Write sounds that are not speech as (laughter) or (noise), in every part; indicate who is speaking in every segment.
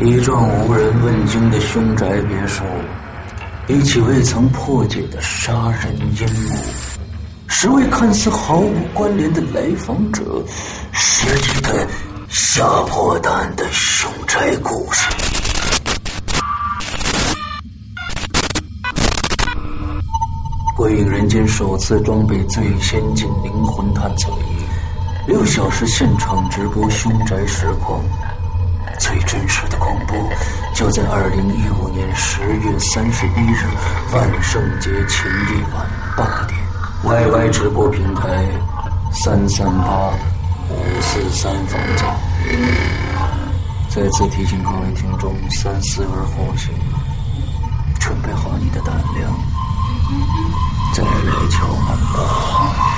Speaker 1: 一幢无人问津的凶宅别墅，一起未曾破解的杀人阴谋，十位看似毫无关联的来访者，十几个吓破胆的凶宅故事。鬼影人间首次装备最先进灵魂探测仪，六小时现场直播凶宅实况。最真实的恐怖，就在二零一五年十月三十一日万圣节前夜晚八点，YY 直播平台三三八五四三房间。再次提醒各位听众，三思而后行，准备好你的胆量，再来敲门吧。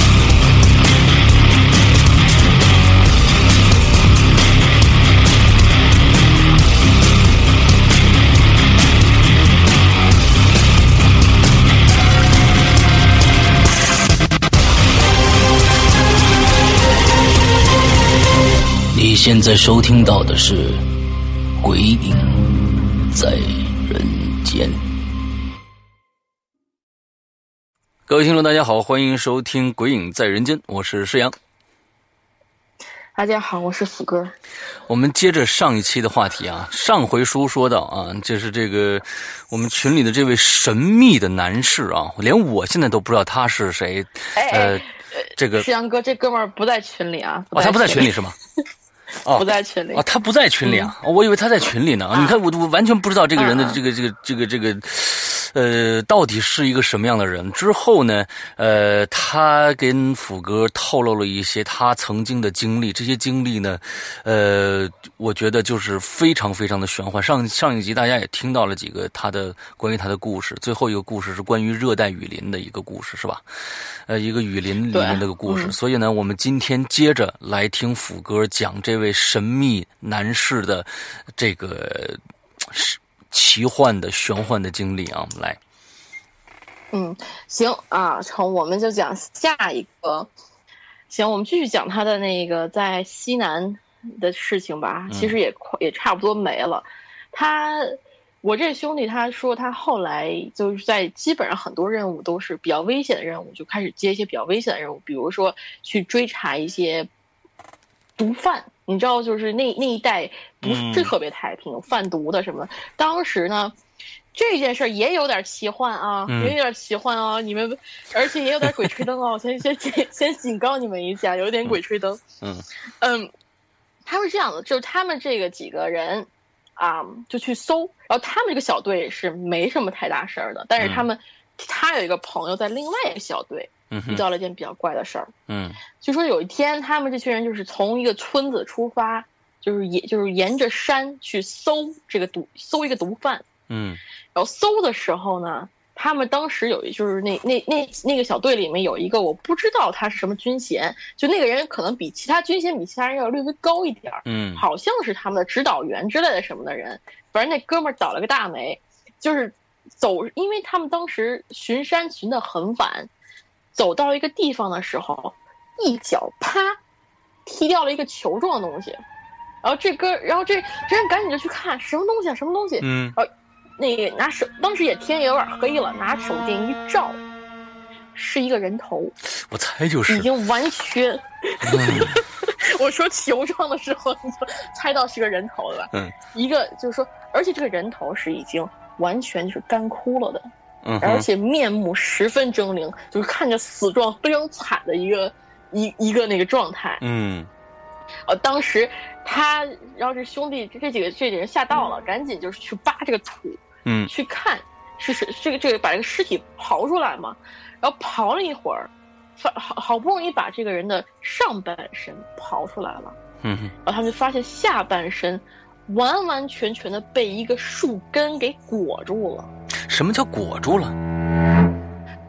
Speaker 1: 你现在收听到的是《鬼影在人间》。各位听众，大家好，欢迎收听《鬼影在人间》，我是施阳。
Speaker 2: 大家好，我是福哥。
Speaker 1: 我们接着上一期的话题啊，上回书说到啊，就是这个我们群里的这位神秘的男士啊，连我现在都不知道他是谁。呃，这个
Speaker 2: 施阳哥，这哥们儿不在群里啊。
Speaker 1: 哦，他不在群里是吗？
Speaker 2: 哦，不在群里。
Speaker 1: 啊，他不在群里啊，我以为他在群里呢。你看，我我完全不知道这个人的这个这个这个这个，呃，到底是一个什么样的人。之后呢，呃，他跟斧哥透露了一些他曾经的经历，这些经历呢，呃，我觉得就是非常非常的玄幻。上上一集大家也听到了几个他的关于他的故事，最后一个故事是关于热带雨林的一个故事，是吧？呃，一个雨林里面的个故事。所以呢，我们今天接着来听斧哥讲这位神秘男士的这个奇幻的玄幻的经历啊，我们来。
Speaker 2: 嗯，行啊，成，我们就讲下一个。行，我们继续讲他的那个在西南的事情吧。其实也快也差不多没了。他，我这兄弟他说他后来就是在基本上很多任务都是比较危险的任务，就开始接一些比较危险的任务，比如说去追查一些毒贩。你知道，就是那那一带不是特别太平，有贩毒的什么。当时呢，这件事也有点奇幻啊，也有点奇幻啊。你们，而且也有点鬼吹灯啊。我先先先先警告你们一下，有点鬼吹灯。
Speaker 1: 嗯
Speaker 2: 嗯，他是这样的，就是他们这个几个人啊，就去搜，然后他们这个小队是没什么太大事儿的，但是他们他有一个朋友在另外一个小队。遇到了一件比较怪的事儿。
Speaker 1: 嗯，
Speaker 2: 就说有一天，他们这群人就是从一个村子出发，就是也就是沿着山去搜这个毒，搜一个毒贩。
Speaker 1: 嗯，
Speaker 2: 然后搜的时候呢，他们当时有一就是那那那那个小队里面有一个我不知道他是什么军衔，就那个人可能比其他军衔比其他人要略微高一点儿。
Speaker 1: 嗯，
Speaker 2: 好像是他们的指导员之类的什么的人。反正那哥们儿倒了个大霉，就是走，因为他们当时巡山巡的很晚。走到一个地方的时候，一脚啪踢掉了一个球状的东西，然后这哥，然后这这人赶紧就去看什么东西啊，什么东西？
Speaker 1: 嗯，
Speaker 2: 然后那个拿手，当时也天也有点黑了，拿手电一照，是一个人头。
Speaker 1: 我猜就是
Speaker 2: 已经完全。(laughs) 我说球状的时候，你就猜到是个人头了吧？
Speaker 1: 嗯，
Speaker 2: 一个就是说，而且这个人头是已经完全就是干枯了的。
Speaker 1: 嗯，
Speaker 2: 而且面目十分狰狞，就是看着死状非常惨的一个一一个那个状态。
Speaker 1: 嗯，
Speaker 2: 呃，当时他，然后这兄弟这几个这几人吓到了，赶紧就是去扒这个土，
Speaker 1: 嗯，
Speaker 2: 去看是是这个这个把这个尸体刨出来嘛。然后刨了一会儿，好好不容易把这个人的上半身刨出来了，
Speaker 1: 嗯哼，
Speaker 2: 然后他们就发现下半身完完全全的被一个树根给裹住了。
Speaker 1: 什么叫裹住了？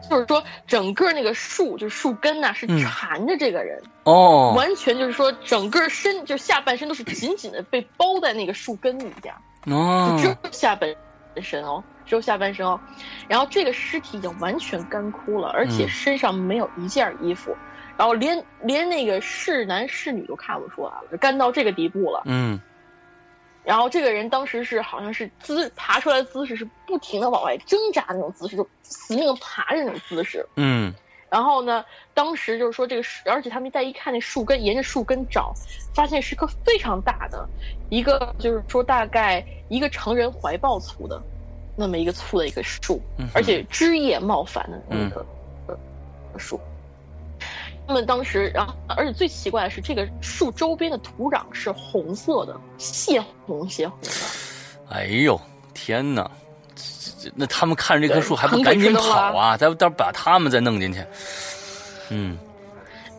Speaker 2: 就是说，整个那个树，就是树根呐、是
Speaker 1: 嗯
Speaker 2: 缠着这个人，
Speaker 1: 哦，
Speaker 2: 完全就是说，整个身就下半身都是紧紧的被包在那个树根底下，
Speaker 1: 哦
Speaker 2: 就只有下半身哦，只有下半身哦。然后这个尸体已经完全干枯了，而且
Speaker 1: 嗯
Speaker 2: 身上没有一件衣服，然后连连那个是男是女都看不出来了，干到这个地步了。
Speaker 1: 嗯
Speaker 2: 然后这个人当时是好像是姿爬出来的姿势是不停的往外挣扎那种姿势，就死命的爬着那种姿势。
Speaker 1: 嗯
Speaker 2: 然后呢，当时就是说这个树，而且他们再一看那树根，沿着树根找，发现是棵非常大的，一个就是说大概一个成人怀抱粗的，那么一个粗的一个树
Speaker 1: 嗯，
Speaker 2: 而且枝叶茂繁的那个、呃树。他们当时，然后而且最奇怪的是，这个树周边的土壤是红色的，血红血红的。
Speaker 1: 哎呦天哪！这这那他们看着这棵树还不赶紧跑啊？再到时候把他们再弄进去。嗯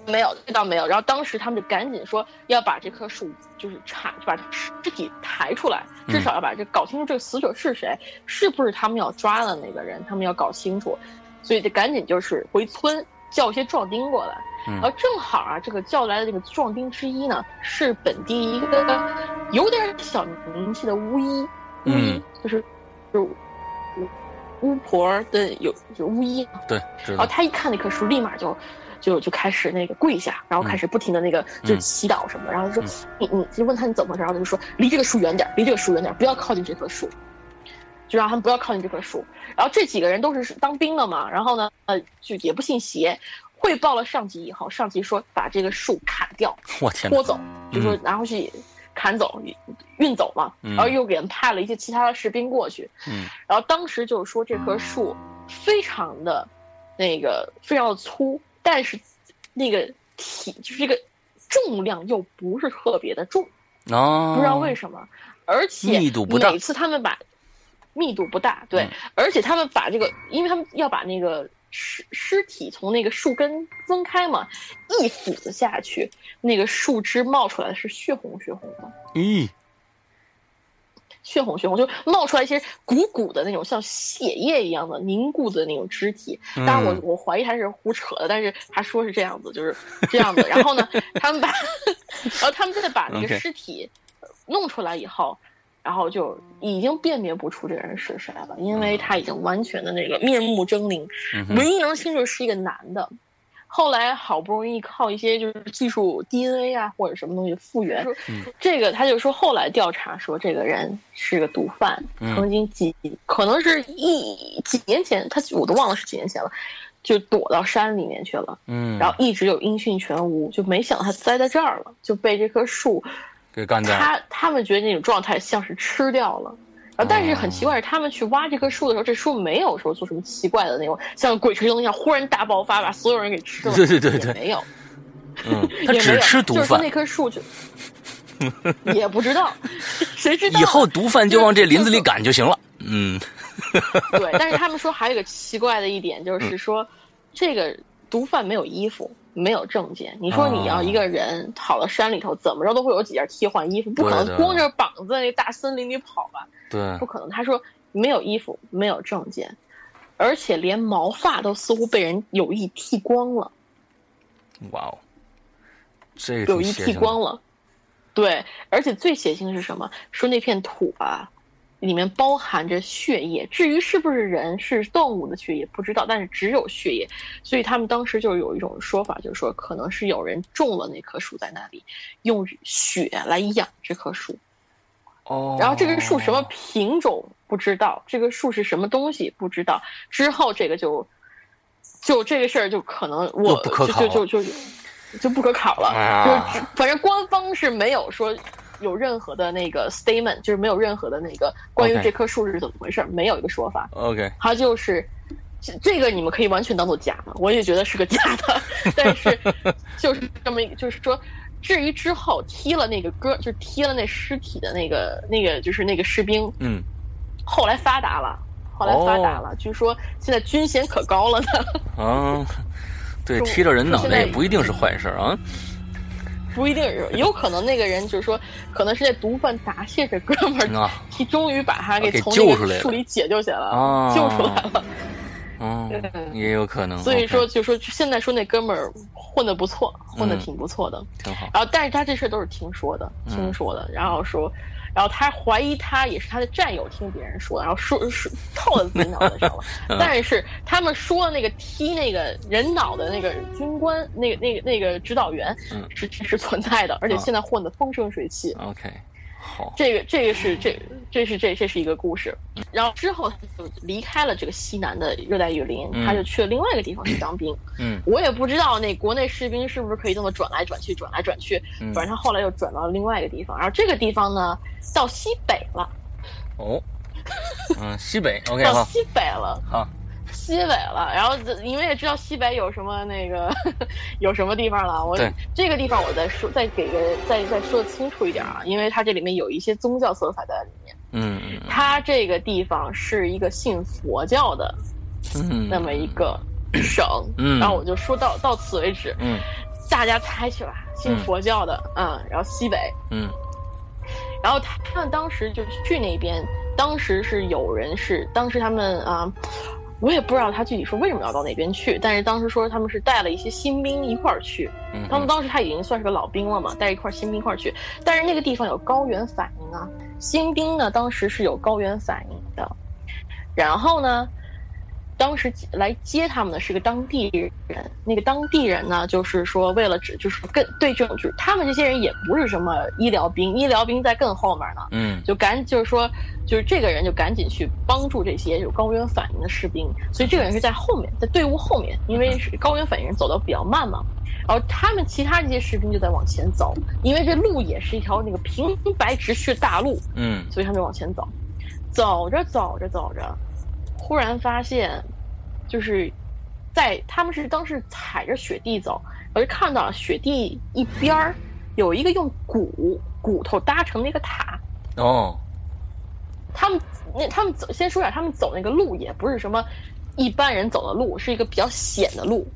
Speaker 2: 没有，这倒没有。然后当时他们就赶紧说要把这棵树就是铲，把尸体抬出来，至少要把这搞清楚这个死者是谁，是不是他们要抓的那个人，他们要搞清楚。所以就赶紧就是回村叫一些壮丁过来。
Speaker 1: 嗯。
Speaker 2: 然后正好啊，这个叫来的这个壮丁之一呢，是本地一个有点小名气的巫医，巫医、
Speaker 1: 嗯。
Speaker 2: 就是就巫巫婆的有就巫医，
Speaker 1: 对，
Speaker 2: 然后他一看那棵树，立马就就就开始那个跪下，然后开始不停的那个就是祈祷什么。的，然后就说、你你就问他你怎么回事，然后他就说离这个树远点，离这个树远点，不要靠近这棵树，就让他们不要靠近这棵树。然后这几个人都是当兵的嘛，然后呢呃就也不信邪，汇报了上级以后，上级说把这个树砍掉 (laughs)
Speaker 1: 我天
Speaker 2: 拖！走，就说拿回去砍走运走嘛，
Speaker 1: 嗯。
Speaker 2: 然后又给人派了一些其他的士兵过去，
Speaker 1: 嗯。
Speaker 2: 然后当时就是说这棵树非常的，那个非常的粗，但是那个体就是这个重量又不是特别的重，
Speaker 1: 哦，
Speaker 2: 不知道为什么，而且
Speaker 1: 密度不大
Speaker 2: 每次他们把密度不大，对，
Speaker 1: 嗯。
Speaker 2: 而且他们把这个，因为他们要把那个尸尸体从那个树根分开嘛，一斧子下去，那个树枝冒出来的是血红血红的。
Speaker 1: 咦，
Speaker 2: 血红血红，就冒出来一些鼓鼓的那种像血液一样的凝固的那种肢体。当然我，
Speaker 1: 嗯
Speaker 2: 我怀疑他是胡扯的，但是他说是这样子，就是这样子。然后呢，他们把，(laughs) 然后他们再把那个尸体弄出来以后，然后就已经辨别不出这个人是谁了，因为他已经完全的那个面目狰狞，唯一能清楚是一个男的。后来好不容易靠一些就是技术 DNA 啊或者什么东西复原，
Speaker 1: 嗯
Speaker 2: 这个他就说后来调查说这个人是个毒贩，
Speaker 1: 嗯
Speaker 2: 曾经几可能是一几年前，他我都忘了是几年前了，就躲到山里面去了，
Speaker 1: 嗯，
Speaker 2: 然后一直有音讯全无，就没想到他栽在这儿了，就被这棵树，
Speaker 1: 给干掉。
Speaker 2: 他他们觉得那种状态像是吃掉了。啊，但是很奇怪，是他们去挖这棵树的时候，这树没有说做什么奇怪的那种，像鬼吹灯一样忽然大爆发，把所有人给吃了。(laughs)
Speaker 1: 对对对对
Speaker 2: 也没有，
Speaker 1: 嗯，(laughs) 他只吃毒贩
Speaker 2: 就是说那，棵树就 (laughs) 也不知道，谁知道？
Speaker 1: 以后毒贩就往这林子里赶就行了。嗯
Speaker 2: 对，但是他们说还有一个奇怪的一点，就是说这个毒贩没有衣服，没有证件。你说你要一个人跑到山里头，怎么着都会有几件替换衣服，不可能光着膀子在那大森林里跑吧？
Speaker 1: 对
Speaker 2: 不，可能。他说没有衣服，没有证件，而且连毛发都似乎被人有意剃光了，
Speaker 1: 哇哦，这
Speaker 2: 有意剃光了。对，而且最血腥是什么？说那片土啊，里面包含着血液。至于是不是人是动物的血液，不知道，但是只有血液。所以他们当时就有一种说法，就是说可能是有人种了那棵树在那里，用血来养这棵树。
Speaker 1: 哦，
Speaker 2: 然后这个树什么品种不知道，这个树是什么东西不知道。之后这个就就这个事儿就可能我
Speaker 1: 不可
Speaker 2: 就就就就就不可考了。
Speaker 1: 啊
Speaker 2: 就反正官方是没有说有任何的那个 statement，就是没有任何的那个关于这棵树是怎么回事没有一个说法。
Speaker 1: OK，
Speaker 2: 它就是这这个你们可以完全当做假的，我也觉得是个假的，(laughs) 但是就是这么一个，就是说。至于之后踢了那个哥，就是踢了那尸体的那个那个，就是那个士兵，
Speaker 1: 嗯，
Speaker 2: 后来发达了，后来发达了，据说现在军衔可高了呢。
Speaker 1: 啊，(laughs) 对，踢了人脑袋也不一定是坏事儿啊。
Speaker 2: 不一定是，也有可能那个人就是说，可能是那毒贩答谢这哥们儿，终于把他给
Speaker 1: 给
Speaker 2: 从那个树里解救起来了，
Speaker 1: 啊
Speaker 2: 救出来了。
Speaker 1: 嗯，也有可能。
Speaker 2: 所以说，就说现在说那哥们儿混的不错，混的
Speaker 1: 嗯
Speaker 2: 挺不错的。
Speaker 1: 挺好。
Speaker 2: 然后，但是他这事儿都是听说的，
Speaker 1: 嗯
Speaker 2: 听说的。然后说，然后他怀疑他也是他的战友听别人说，然后说说套在自己脑袋上了。(laughs)
Speaker 1: 嗯
Speaker 2: 但是他们说那个踢那个人脑的那个军官，那个那个那个指导员
Speaker 1: 嗯
Speaker 2: 是是存在的，而且
Speaker 1: 啊
Speaker 2: 现在混得风生水起。
Speaker 1: OK，好。
Speaker 2: 这个这个是这这是这这是一个故事，然后之后他就离开了这个西南的热带雨林，
Speaker 1: 嗯
Speaker 2: 他就去了另外一个地方去当兵。
Speaker 1: 嗯
Speaker 2: 我也不知道那国内士兵是不是可以这么转来转去，转来转去。
Speaker 1: 嗯
Speaker 2: 反正他后来又转到了另外一个地方，然后这个地方呢到西北了，
Speaker 1: 哦，(laughs) 嗯，西北 OK 好
Speaker 2: 到西北了。
Speaker 1: 好，
Speaker 2: 西北了，然后你们也知道西北有什么那个 (laughs) 有什么地方了。我这个地方我再说，再给个再再说的清楚一点啊，因为它这里面有一些宗教色彩在里面。
Speaker 1: 嗯嗯。
Speaker 2: 它这个地方是一个信佛教的
Speaker 1: 嗯，
Speaker 2: 那么一个省，
Speaker 1: 嗯。
Speaker 2: 然后我就说到到此为止，
Speaker 1: 嗯。
Speaker 2: 大家猜去吧，信佛教的，嗯，然后西北，
Speaker 1: 嗯。
Speaker 2: 然后他们当时就去那边，当时是有人是，当时他们啊、我也不知道他具体说为什么要到那边去，但是当时说他们是带了一些新兵一块儿去，
Speaker 1: 嗯，
Speaker 2: 他们当时他已经算是个老兵了嘛，带一块新兵一块儿去，但是那个地方有高原反应啊，新兵呢当时是有高原反应的，然后呢，当时来接他们的是个当地人，那个当地人呢就是说为了只就是更对这种就是他们这些人也不是什么医疗兵，医疗兵在更后面呢，
Speaker 1: 嗯。
Speaker 2: 就赶就是说，就是这个人就赶紧去帮助这些有高原反应的士兵，所以这个人是在后面，在队伍后面，因为是高原反应人走的比较慢嘛，然后他们其他这些士兵就在往前走，因为这路也是一条那个平白直去的大路，
Speaker 1: 嗯。
Speaker 2: 所以他们就往前走，走着走着走着，忽然发现，就是在他们是当时踩着雪地走，我就看到了雪地一边儿有一个用骨骨头搭成的一个塔。
Speaker 1: 哦
Speaker 2: 他们那他们走，先说一下，他们走那个路也不是什么一般人走的路，是一个比较险的路。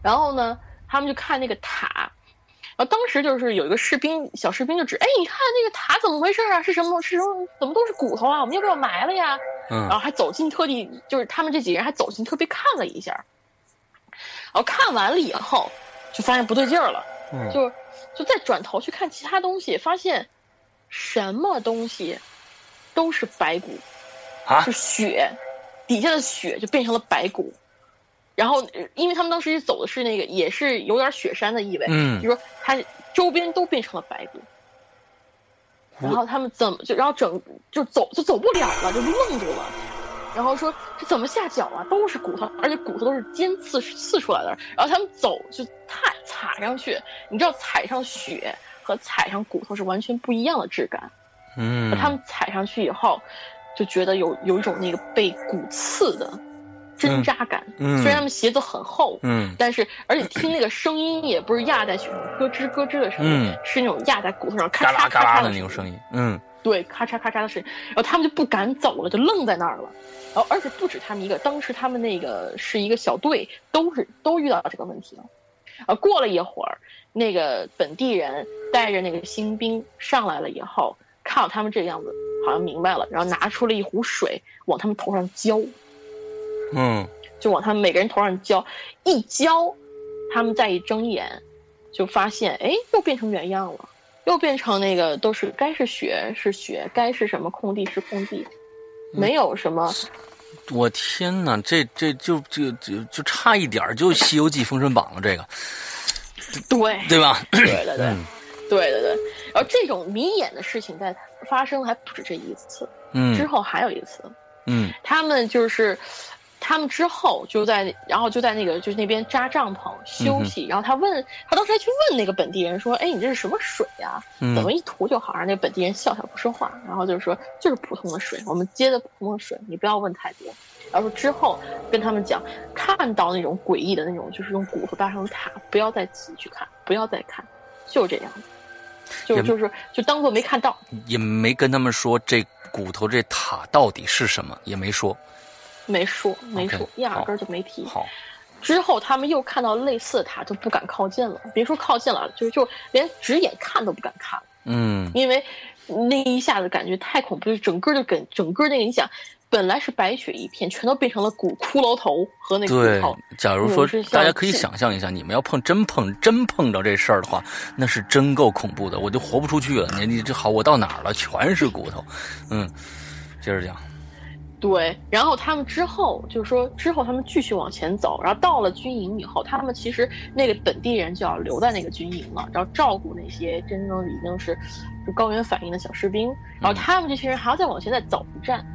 Speaker 2: 然后呢，他们就看那个塔，然后当时就是有一个士兵，小士兵就指，哎，你看那个塔怎么回事啊？是什么？是什么？怎么都是骨头啊？我们要不要埋了呀？嗯然后
Speaker 1: 嗯
Speaker 2: 还走近，特地就是他们这几个人还走近，特别看了一下。然后看完了以后，就发现不对劲儿了。
Speaker 1: 嗯
Speaker 2: 就就再转头去看其他东西，发现什么东西都是白骨，
Speaker 1: 啊
Speaker 2: 就血底下的血就变成了白骨。然后，呃因为他们当时走的是那个，也是有点雪山的意味，
Speaker 1: 嗯
Speaker 2: 就说它周边都变成了白骨。然后他们怎么就，然后整就走就走不了了，就愣住了。然后说这怎么下脚啊？都是骨头，而且骨头都是尖刺刺出来的。然后他们走就踏踩上去，你知道踩上雪和踩上骨头是完全不一样的质感。
Speaker 1: 嗯，
Speaker 2: 他们踩上去以后，就觉得有有一种那个被骨刺的挣扎感。
Speaker 1: 嗯
Speaker 2: 虽然他们鞋子很厚，
Speaker 1: 嗯
Speaker 2: 但是而且听那个声音也不是压在雪上咯吱咯吱的声音，
Speaker 1: 嗯
Speaker 2: 是那种压在骨头上咔嚓咔嚓
Speaker 1: 的那种声音，嗯
Speaker 2: 对，咔嚓咔嚓的声音，然后他们就不敢走了，就愣在那儿了。然后而且不止他们一个，当时他们那个是一个小队，都是都遇到这个问题了。啊，过了一会儿，那个本地人带着那个新兵上来了以后，看到他们这个样子，好像明白了，然后拿出了一壶水往他们头上浇，
Speaker 1: 嗯
Speaker 2: 就往他们每个人头上浇，一浇，他们再一睁眼，就发现哎，又变成原样了，又变成那个都是该是雪是雪，该是什么空地是空地，没有什么。
Speaker 1: 我天哪，这这就就就就差一点就《西游记》封神榜了，这个
Speaker 2: 对
Speaker 1: 对吧？
Speaker 2: 对对对
Speaker 1: 嗯
Speaker 2: 对对对，然后这种迷眼的事情在发生还不止这一次，嗯之
Speaker 1: 嗯
Speaker 2: 后还有一次，
Speaker 1: 嗯
Speaker 2: 他们就是。他们之后就在，然后就在那个就是那边扎帐篷休息，然后他问他当时还去问那个本地人说：“哎，你这是什么水呀、怎么
Speaker 1: 嗯
Speaker 2: 一涂就好？”让那个本地人笑笑不说话，然后就是说：“就是普通的水，我们接的普通的水，你不要问太多。”然后说之后跟他们讲，看到那种诡异的那种，就是用骨头搭成的塔，不要再仔细去看，不要再看，就这样，就就是就当做没看到。
Speaker 1: 也没跟他们说这骨头这塔到底是什么，也没说。
Speaker 2: 没说，没说，压根儿就没提。
Speaker 1: 好，
Speaker 2: 之后他们又看到类似的塔，就不敢靠近了。别说靠近了，就就连直眼看都不敢看了。
Speaker 1: 嗯
Speaker 2: 因为那一下子感觉太恐怖，就整个就跟整个那个你想，本来是白雪一片，全都变成了骨骷髅头和那个
Speaker 1: 对
Speaker 2: 骨头。，
Speaker 1: 假如说大家可以想象一下，你们要碰真碰真碰着这事儿的话，那是真够恐怖的，我就活不出去了。你你这好，我到哪儿了？全是骨头。嗯，接着讲。
Speaker 2: 对，然后他们之后就是说，之后他们继续往前走，然后到了军营以后，他们其实那个本地人就要留在那个军营了，然后照顾那些真正已经是就高原反应的小士兵，然后他们这些人还要再往前再走一站，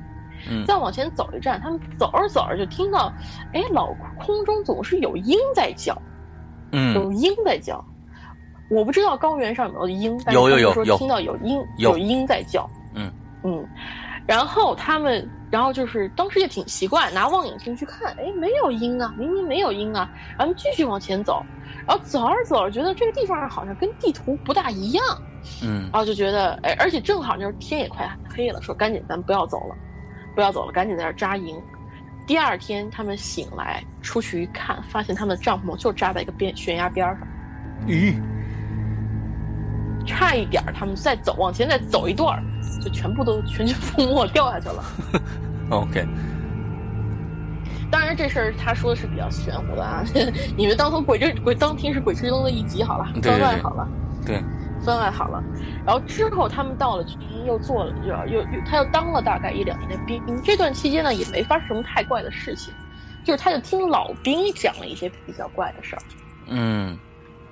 Speaker 1: 嗯。
Speaker 2: 再往前走一站，他们走着走着就听到，哎，老空中总是有鹰在叫，
Speaker 1: 嗯。
Speaker 2: 有鹰在叫。我不知道高原上有没有鹰，但是
Speaker 1: 有有有有
Speaker 2: 听到有鹰
Speaker 1: 有
Speaker 2: 鹰在叫。
Speaker 1: 嗯。
Speaker 2: 嗯，然后他们，然后就是当时也挺奇怪，拿望远镜去看，哎，没有鹰啊，明明没有鹰啊，然后继续往前走，然后走着走着觉得这个地方好像跟地图不大一样，
Speaker 1: 嗯
Speaker 2: 然后就觉得，哎，而且正好就是天也快黑了，说赶紧咱不要走了，不要走了，赶紧在这扎营。第二天他们醒来出去一看，发现他们的帐篷就扎在一个边悬崖边上。
Speaker 1: 咦，
Speaker 2: 差一点儿，他们再走往前再走一段儿，就全部都全军覆没掉下去了。(laughs)
Speaker 1: OK，
Speaker 2: 当然，这事儿他说的是比较玄乎的啊，你们当成鬼之鬼当听是鬼吹灯的一集好了，番外好了，
Speaker 1: 对，
Speaker 2: 番外好了。然后之后他们到了军营，又做了又又又他又当了大概一两年的兵。这段期间呢，也没发生什么太怪的事情，就是他就听老兵讲了一些比较怪的事儿。
Speaker 1: 嗯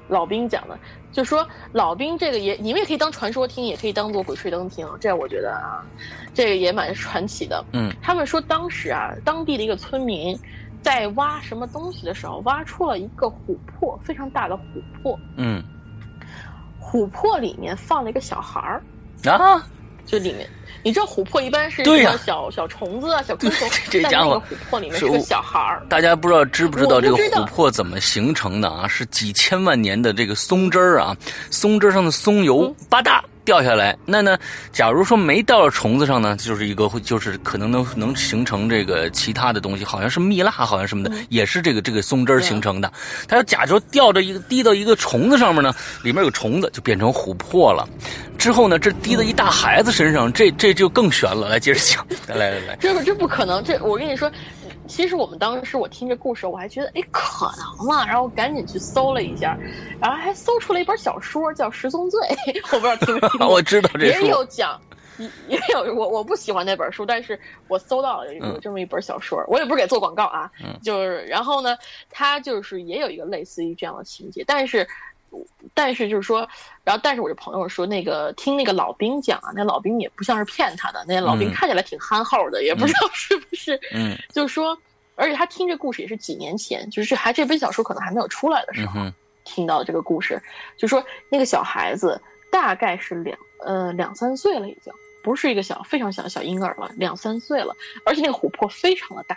Speaker 2: 老兵讲的，就说老兵这个也，你们也可以当传说听，也可以当做鬼吹灯听，这我觉得啊，这个也蛮传奇的。
Speaker 1: 嗯
Speaker 2: 他们说当时啊，当地的一个村民在挖什么东西的时候，挖出了一个琥珀，非常大的琥珀，
Speaker 1: 嗯
Speaker 2: 琥珀里面放了一个小孩儿，
Speaker 1: 啊，
Speaker 2: 就里面。你知道琥珀一般是
Speaker 1: 对呀
Speaker 2: 什么小小虫子啊、小昆虫，
Speaker 1: 这家伙
Speaker 2: 但那个琥珀里面是个小孩儿。
Speaker 1: 大家不知道知不知道这个琥珀怎么形成的啊？是几千万年的这个松枝儿啊，松枝上的松油
Speaker 2: 嗯
Speaker 1: 吧嗒掉下来。那呢，假如说没掉到虫子上呢，就是一个会就是可能能能形成这个其他的东西，好像是蜜蜡，好像什么的，也是这个这个松针形成的。它要假如掉着一个滴到一个虫子上面呢，里面有虫子就变成琥珀了。之后呢，这滴到一大孩子身上，这这就更悬了。来接着讲，(laughs) 来来来来，
Speaker 2: 这不这不可能，这我跟你说，其实我们当时我听这故事，我还觉得哎可能吗？然后赶紧去搜了一下，然后还搜出了一本小说叫《十宗罪》，(laughs) 我不知道听没听过。(laughs)
Speaker 1: 我知道这
Speaker 2: 也，有讲，也也有我我不喜欢那本书，但是我搜到了有这么一本小说，我也不是给做广告啊，
Speaker 1: 嗯
Speaker 2: 就是然后呢，它就是也有一个类似于这样的情节，但是。但是就是说，然后但是我这朋友说，那个听那个老兵讲啊，那老兵也不像是骗他的，那老兵
Speaker 1: 嗯。
Speaker 2: 看起来挺憨厚的，也不知道是不是，
Speaker 1: 嗯。(laughs)
Speaker 2: 就是说，而且他听这故事也是几年前，就是还这本小说可能还没有出来的时候，
Speaker 1: 嗯
Speaker 2: 听到这个故事，就说那个小孩子大概是两呃两三岁了，已经不是一个小非常小的小婴儿了，两三岁了，而且那个琥珀非常的大，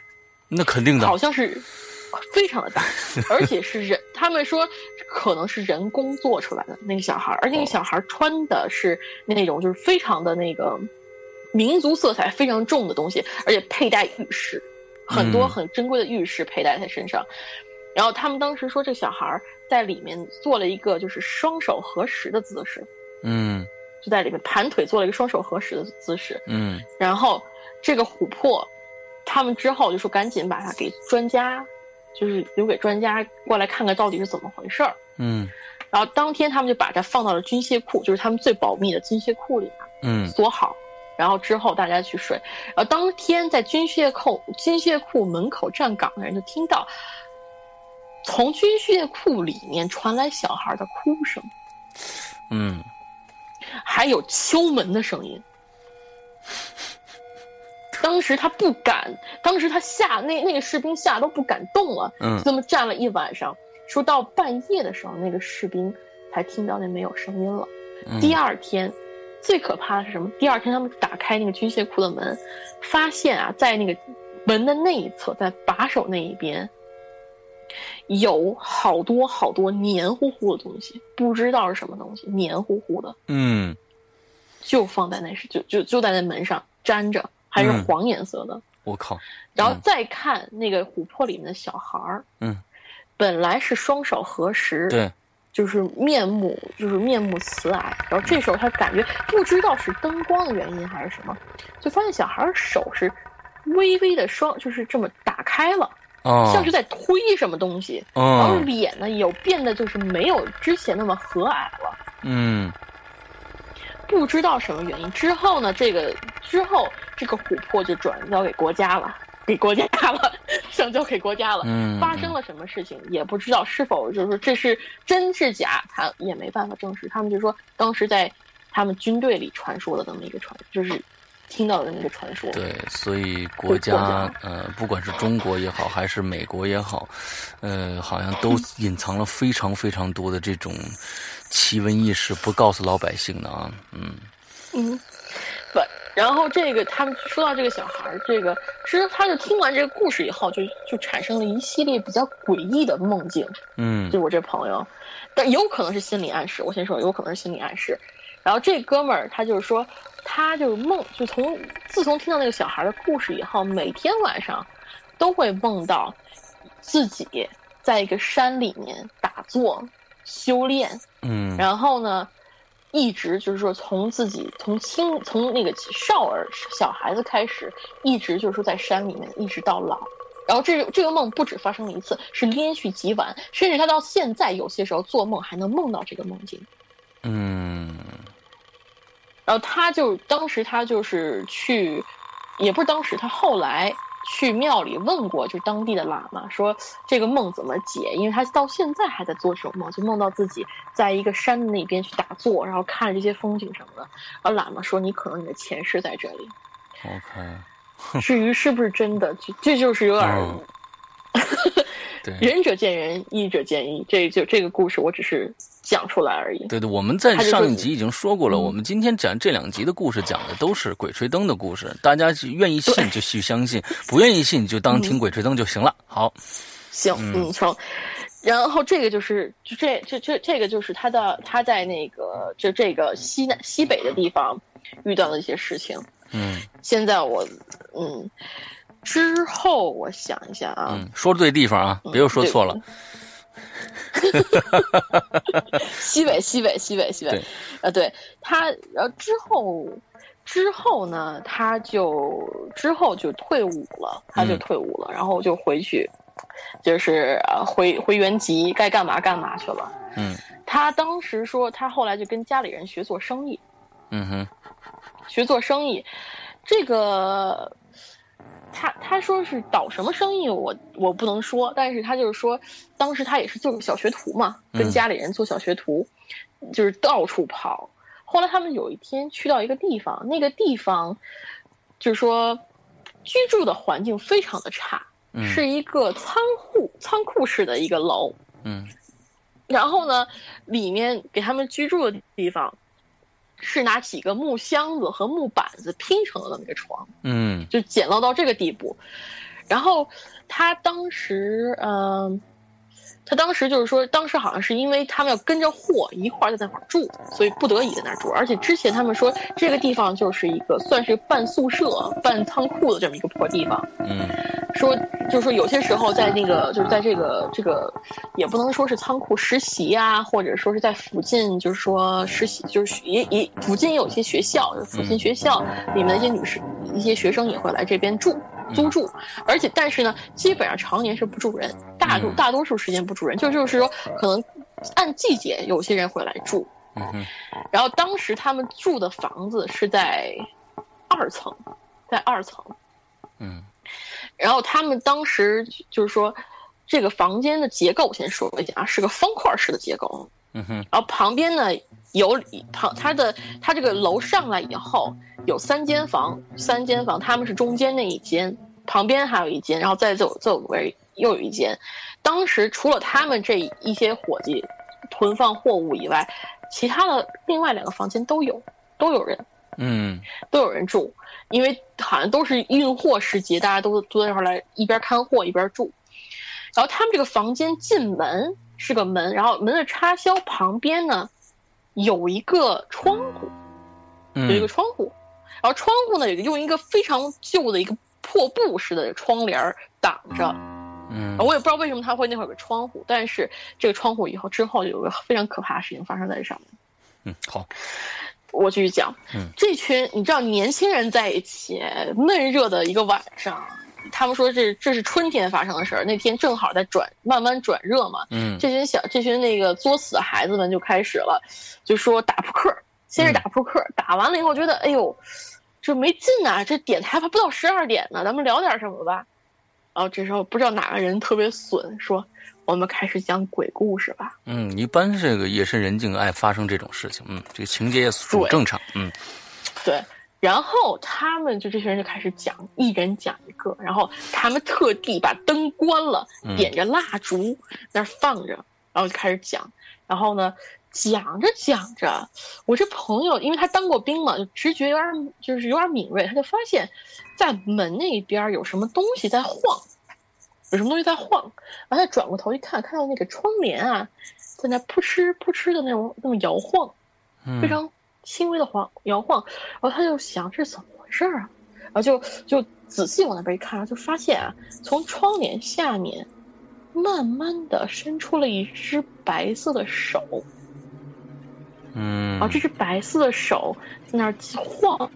Speaker 1: 那肯定的，
Speaker 2: 好像是非常的大，(laughs) 而且是人，他们说可能是人工做出来的那个小孩，而那个小孩穿的是那种就是非常的那个民族色彩非常重的东西，而且佩戴玉饰，很多
Speaker 1: 嗯
Speaker 2: 很珍贵的玉饰佩戴在身上。然后他们当时说，这小孩在里面做了一个就是双手合十的姿势，
Speaker 1: 嗯
Speaker 2: 就在里面盘腿做了一个双手合十的姿势。
Speaker 1: 嗯
Speaker 2: 然后这个琥珀，他们之后就说赶紧把它给专家，就是留给专家过来看看到底是怎么回事儿。
Speaker 1: 嗯
Speaker 2: 然后当天他们就把它放到了军械库，就是他们最保密的军械库里面
Speaker 1: 嗯
Speaker 2: 锁好。然后之后大家去睡，然后当天在军械库军械库门口站岗的人就听到，从军械库里面传来小孩的哭声，
Speaker 1: 嗯
Speaker 2: 还有敲门的声音。当时他不敢，当时他吓那那个士兵吓都不敢动了，
Speaker 1: 嗯
Speaker 2: 就这么站了一晚上。说到半夜的时候，那个士兵才听到那没有声音了。
Speaker 1: 嗯，
Speaker 2: 第二天，最可怕的是什么？第二天他们打开那个军械库的门，发现啊，在那个门的那一侧，在把手那一边，有好多好多黏糊糊的东西，不知道是什么东西，黏糊糊的，
Speaker 1: 嗯
Speaker 2: 就放在那是就就就在那门上粘着，还是
Speaker 1: 嗯
Speaker 2: 黄颜色的。
Speaker 1: 我靠，
Speaker 2: 然后再看那个琥珀里面的小孩儿，
Speaker 1: 嗯，
Speaker 2: 本来是双手合十，
Speaker 1: 对，
Speaker 2: 就是面目就是面目慈蔼，然后这时候他感觉不知道是灯光的原因还是什么，就发现小孩手是微微的双就是这么打开了，
Speaker 1: 哦，
Speaker 2: 像是在推什么东西，哦然后
Speaker 1: 哦，
Speaker 2: 脸呢有变得就是没有之前那么和蔼了。
Speaker 1: 嗯
Speaker 2: 不知道什么原因。之后呢，这个之后这个琥珀就转交给国家了，给国家了，(laughs) 上交给国家了。
Speaker 1: 嗯，(laughs)
Speaker 2: 发生了什么事情也不知道，是否就是说这是真是假，他也没办法证实。他们就说当时在他们军队里传说的这么一个传，就是听到的那个传说。
Speaker 1: 对，所以国
Speaker 2: 国
Speaker 1: 家
Speaker 2: 家
Speaker 1: 呃，不管是中国也好，还是美国也好，呃，好像都隐藏了非常非常多的这种奇闻异事，不告诉老百姓的啊。嗯
Speaker 2: 嗯，不，然后这个他们说到这个小孩儿，这个其实他就听完这个故事以后，就就产生了一系列比较诡异的梦境。
Speaker 1: 嗯
Speaker 2: 就我这朋友，但有可能是心理暗示。我先说，有可能是心理暗示。然后这哥们儿他就是说，他就是梦，就从自从听到那个小孩的故事以后，每天晚上都会梦到自己在一个山里面打坐修炼，
Speaker 1: 嗯
Speaker 2: 然后呢，一直就是说从自己从青从那个少儿小孩子开始，一直就是说在山里面一直到老。然后这个这个梦不止发生了一次，是连续几晚，甚至他到现在有些时候做梦还能梦到这个梦境。
Speaker 1: 嗯
Speaker 2: 然后他就当时他就是去，也不是当时，他后来去庙里问过，就当地的喇嘛说这个梦怎么解，因为他到现在还在做这种梦，就梦到自己在一个山那边去打坐，然后看着这些风景什么的。然后喇嘛说你可能你的前世在这里
Speaker 1: ，，OK，
Speaker 2: 至于是不是真的，这这就是有点儿。(laughs) 仁者见仁，义者见义。这就这个故事，我只是讲出来而已。
Speaker 1: 对对，我们在上一集已经说过了。
Speaker 2: 嗯
Speaker 1: 我们今天讲这两集的故事，讲的都是鬼吹灯的故事。大家愿意信就去相信，不愿意信就当听鬼吹灯就行了。好，
Speaker 2: 行，
Speaker 1: 嗯
Speaker 2: 嗯，成。然后这个就是，就这这这这个就是他的他在那个就这个西南西北的地方遇到的一些事情。
Speaker 1: 嗯
Speaker 2: 现在我嗯之后我想一下啊，
Speaker 1: 嗯，说对地方啊，别又说错了。(laughs)
Speaker 2: 西北西北西北西北
Speaker 1: 对，
Speaker 2: 呃，对他，然后之后之后呢，他就之后就退伍了，他就
Speaker 1: 嗯
Speaker 2: 退伍了，然后就回去，就是呃回回原籍，该干嘛干嘛去了。
Speaker 1: 嗯
Speaker 2: 他当时说，他后来就跟家里人学做生意，
Speaker 1: 嗯哼
Speaker 2: 学做生意，这个他他说是倒什么生意，我我不能说，但是他就是说，当时他也是做个小学徒嘛，跟
Speaker 1: 嗯。
Speaker 2: 家里人做小学徒，就是到处跑。后来他们有一天去到一个地方，那个地方就是说居住的环境非常的差，
Speaker 1: 嗯。
Speaker 2: 是一个仓库仓库式的一个楼，
Speaker 1: 嗯。
Speaker 2: 然后呢，里面给他们居住的地方是拿几个木箱子和木板子拼成的那么一个床，
Speaker 1: 嗯
Speaker 2: 就简陋到这个地步。然后他当时，嗯、他当时就是说，当时好像是因为他们要跟着货一块儿在那块儿住，所以不得已在那儿住。而且之前他们说这个地方就是一个算是半宿舍、半仓库的这么一个破地方。
Speaker 1: 嗯。
Speaker 2: 说，就是说有些时候在那个，就是在这个这个，也不能说是仓库实习啊、或者说是在附近，就是说实习，就是也也附近也有一些学校，就是附近学校里面的一些女士、一些学生也会来这边住租住，而且但是呢，基本上常年是不住人，大多
Speaker 1: 嗯。
Speaker 2: 大多数时间不住人，就就是说可能按季节有些人会来住，
Speaker 1: 嗯
Speaker 2: 然后当时他们住的房子是在二层，在二层。
Speaker 1: 嗯
Speaker 2: 然后他们当时就是说，这个房间的结构，我先说一下啊，是个方块式的结构。
Speaker 1: 嗯哼
Speaker 2: 然后旁边呢有旁它的它这个楼上来以后有三间房，三间房，他们是中间那一间，旁边还有一间，然后再走走位又有一间。当时除了他们这一些伙计囤放货物以外，其他的另外两个房间都有都有人。
Speaker 1: 嗯
Speaker 2: 都有人住，因为好像都是运货时节，大家都都在这块儿来一边看货一边住。然后他们这个房间进门是个门，然后门的插销旁边呢有一个窗户，有一个
Speaker 1: 嗯
Speaker 2: 窗户，然后窗户呢有一个用一个非常旧的一个破布似的窗帘儿挡着，
Speaker 1: 嗯，
Speaker 2: 我也不知道为什么他会那会儿有个窗户，但是这个窗户以后之后有个非常可怕的事情发生在这上面。
Speaker 1: 嗯，好，
Speaker 2: 我继续讲。
Speaker 1: 嗯，
Speaker 2: 这群你知道年轻人在一起闷热的一个晚上，他们说这这是春天发生的事儿，那天正好在转慢慢转热嘛。
Speaker 1: 嗯，
Speaker 2: 这群小这群那个作死的孩子们就开始了，就说打扑克，先是打扑克，打完了以后觉得哎呦，这没劲啊，这点还不到十二点呢，咱们聊点什么吧。然后这时候不知道哪个人特别损，说我们开始讲鬼故事吧。
Speaker 1: 嗯，一般这个夜深人静爱发生这种事情，嗯，这个情节也属正常，嗯，
Speaker 2: 对。然后他们就这些人就开始讲，一人讲一个，然后他们特地把灯关了，点着蜡烛那儿放着，然后就开始讲。然后呢，讲着讲着，我这朋友因为他当过兵嘛，就直觉有点就是有点敏锐，他就发现，在门那边有什么东西在晃，有什么东西在晃。然后他转过头一看，看到那个窗帘啊，在那扑哧扑哧的那种那种摇晃，非常。轻微的晃摇晃，然后他就想这是怎么回事啊？然后就就仔细往那边一看，就发现啊，从窗帘下面慢慢的伸出了一只白色的手。
Speaker 1: 嗯，
Speaker 2: 然后这只白色的手在那儿晃，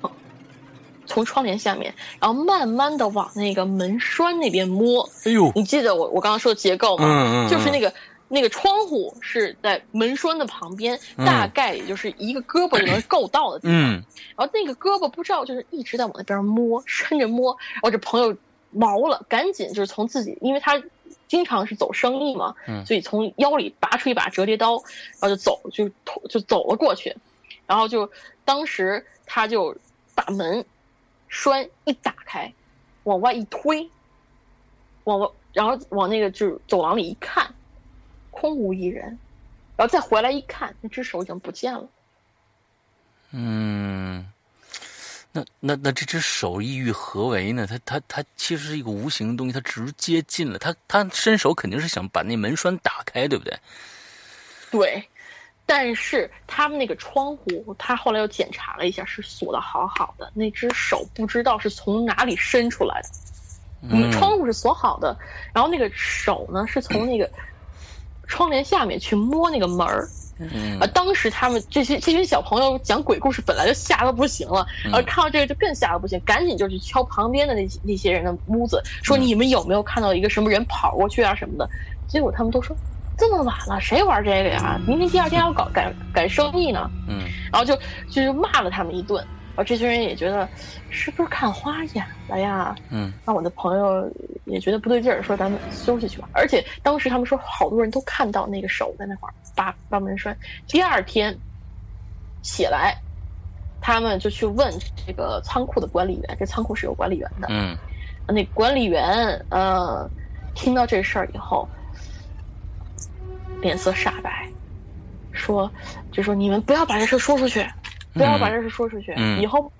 Speaker 2: 从窗帘下面，然后慢慢的往那个门栓那边摸。
Speaker 1: 哎呦，
Speaker 2: 你记得我我刚刚说的结构吗？
Speaker 1: 嗯嗯，
Speaker 2: 就是那个。那个窗户是在门栓的旁边，大概也就是一个胳膊就能够到的地方。然后那个胳膊不知道就是一直在往那边摸，伸着摸。然后这朋友毛了，赶紧就是从自己，因为他经常是走生意嘛，所以从腰里拔出一把折叠刀，然后就走，就就走了过去。然后就当时他就把门栓一打开，往外一推，往外，然后往那个就是走廊里一看。空无一人，然后再回来一看，那只手已经不见了。
Speaker 1: 嗯，那那那这只手意欲何为呢？他他他其实是一个无形的东西，他直接进了。他他伸手肯定是想把那门栓打开，对不对？
Speaker 2: 对，但是他们那个窗户，他后来又检查了一下，是锁的好好的。那只手不知道是从哪里伸出来的。嗯，窗户是锁好的，然后那个手呢，是从那个。窗帘下面去摸那个门儿，啊！当时他们这些这群小朋友讲鬼故事本来就吓得不行了，而看到这个就更吓得不行，赶紧就去敲旁边的那那些人的屋子，说你们有没有看到一个什么人跑过去啊什么的？结果他们都说这么晚了，谁玩这个呀？明天第二天要搞赶赶生意呢。
Speaker 1: 嗯，
Speaker 2: 然后就就是骂了他们一顿。然后这群人也觉得是不是看花眼了呀？
Speaker 1: 嗯，
Speaker 2: 那我的朋友也觉得不对劲儿，说咱们休息去吧。而且当时他们说好多人都看到那个手在那块儿扒扒门栓。第二天起来，他们就去问这个仓库的管理员，这仓库是有管理员的。
Speaker 1: 嗯，
Speaker 2: 那管理员呃听到这事儿以后，脸色煞白，说就说你们不要把这事说出去。不要把这事说出去，以后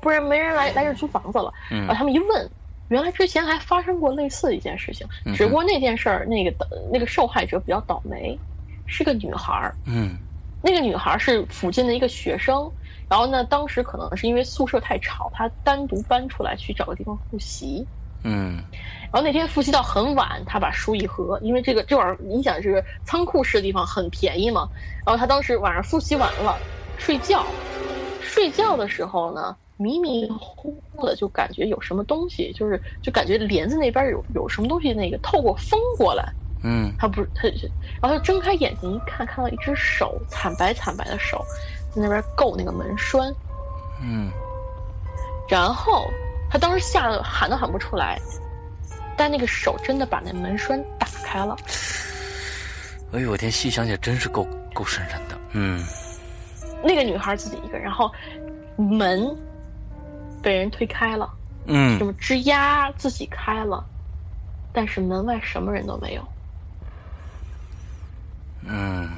Speaker 2: 不然没人来来这租房子了。然后他们一问，原来之前还发生过类似的一件事情，只不过那件事儿那个那个受害者比较倒霉，是个女孩儿。
Speaker 1: 嗯，
Speaker 2: 那个女孩是附近的一个学生，然后呢，当时可能是因为宿舍太吵，她单独搬出来去找个地方复习。
Speaker 1: 嗯，
Speaker 2: 然后那天复习到很晚，她把书一合，因为这个这玩意儿你想这个仓库式的地方很便宜嘛，然后她当时晚上复习完了睡觉。睡觉的时候呢，迷迷糊糊的就感觉有什么东西，就是就感觉帘子那边有有什么东西，那个透过风过来。
Speaker 1: 嗯，
Speaker 2: 他不是他，然后他睁开眼睛一看，看到一只手，惨白惨白的手，在那边够那个门栓。
Speaker 1: 嗯，
Speaker 2: 然后他当时吓得喊都喊不出来，但那个手真的把那门栓打开了。
Speaker 1: 哎呦我天，细想起来真是够够瘆人的。嗯。
Speaker 2: 那个女孩自己一个人，然后门被人推开了，
Speaker 1: 嗯，
Speaker 2: 什么吱呀自己开了，但是门外什么人都没有，
Speaker 1: 嗯，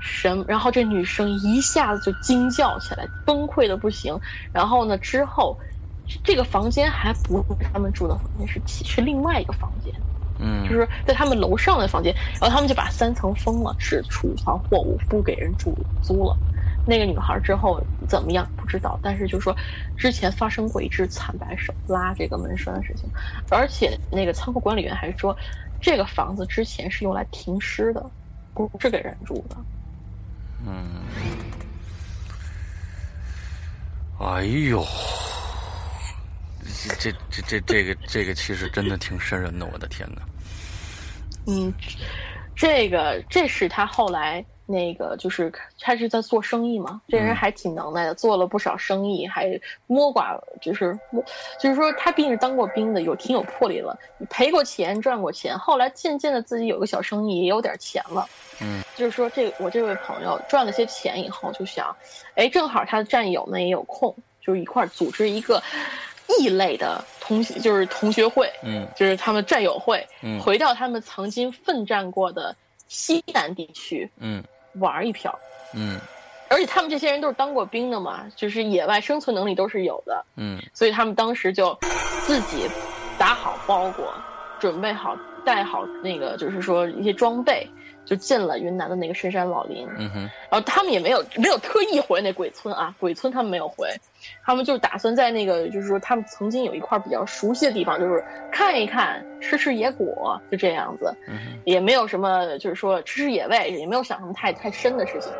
Speaker 2: 什，然后这女生一下子就惊叫起来，崩溃的不行。然后呢，之后这个房间还不是他们住的房间，是是另外一个房间，
Speaker 1: 嗯，
Speaker 2: 就是在他们楼上的房间。然后他们就把三层封了，是储藏货物，不给人住租了。那个女孩之后怎么样不知道，但是就说之前发生过一只惨白手拉这个门栓的事情，而且那个仓库管理员还说，这个房子之前是用来停尸的，不是给人住的。
Speaker 1: 嗯，哎呦，这这这这个这个其实真的挺瘆人的，我的天哪！
Speaker 2: 嗯，这个这是他后来。那个就是他是在做生意嘛，这人还挺能耐的，做了不少生意，还摸寡，就是摸，就是说他毕竟是当过兵的，有挺有魄力了，赔过钱，赚过钱，后来渐渐的自己有个小生意，也有点钱了。
Speaker 1: 嗯，
Speaker 2: 就是说这我这位朋友赚了些钱以后，就想，哎，正好他的战友呢也有空，就是一块组织一个异类的同就是同学会，
Speaker 1: 嗯，
Speaker 2: 就是他们战友会，
Speaker 1: 嗯，
Speaker 2: 回到他们曾经奋战过的西南地区，
Speaker 1: 嗯。
Speaker 2: 玩一票，
Speaker 1: 嗯，
Speaker 2: 而且他们这些人都是当过兵的嘛，就是野外生存能力都是有的，
Speaker 1: 嗯，
Speaker 2: 所以他们当时就自己打好包裹，准备好带好那个，就是说一些装备。就进了云南的那个深山老林，
Speaker 1: 嗯哼，
Speaker 2: 然后他们也没有没有特意回那鬼村啊，鬼村他们没有回，他们就打算在那个就是说他们曾经有一块比较熟悉的地方，就是看一看，吃吃野果，就这样子，
Speaker 1: 嗯
Speaker 2: 也没有什么就是说吃吃野味，也没有想什么太太深的事情。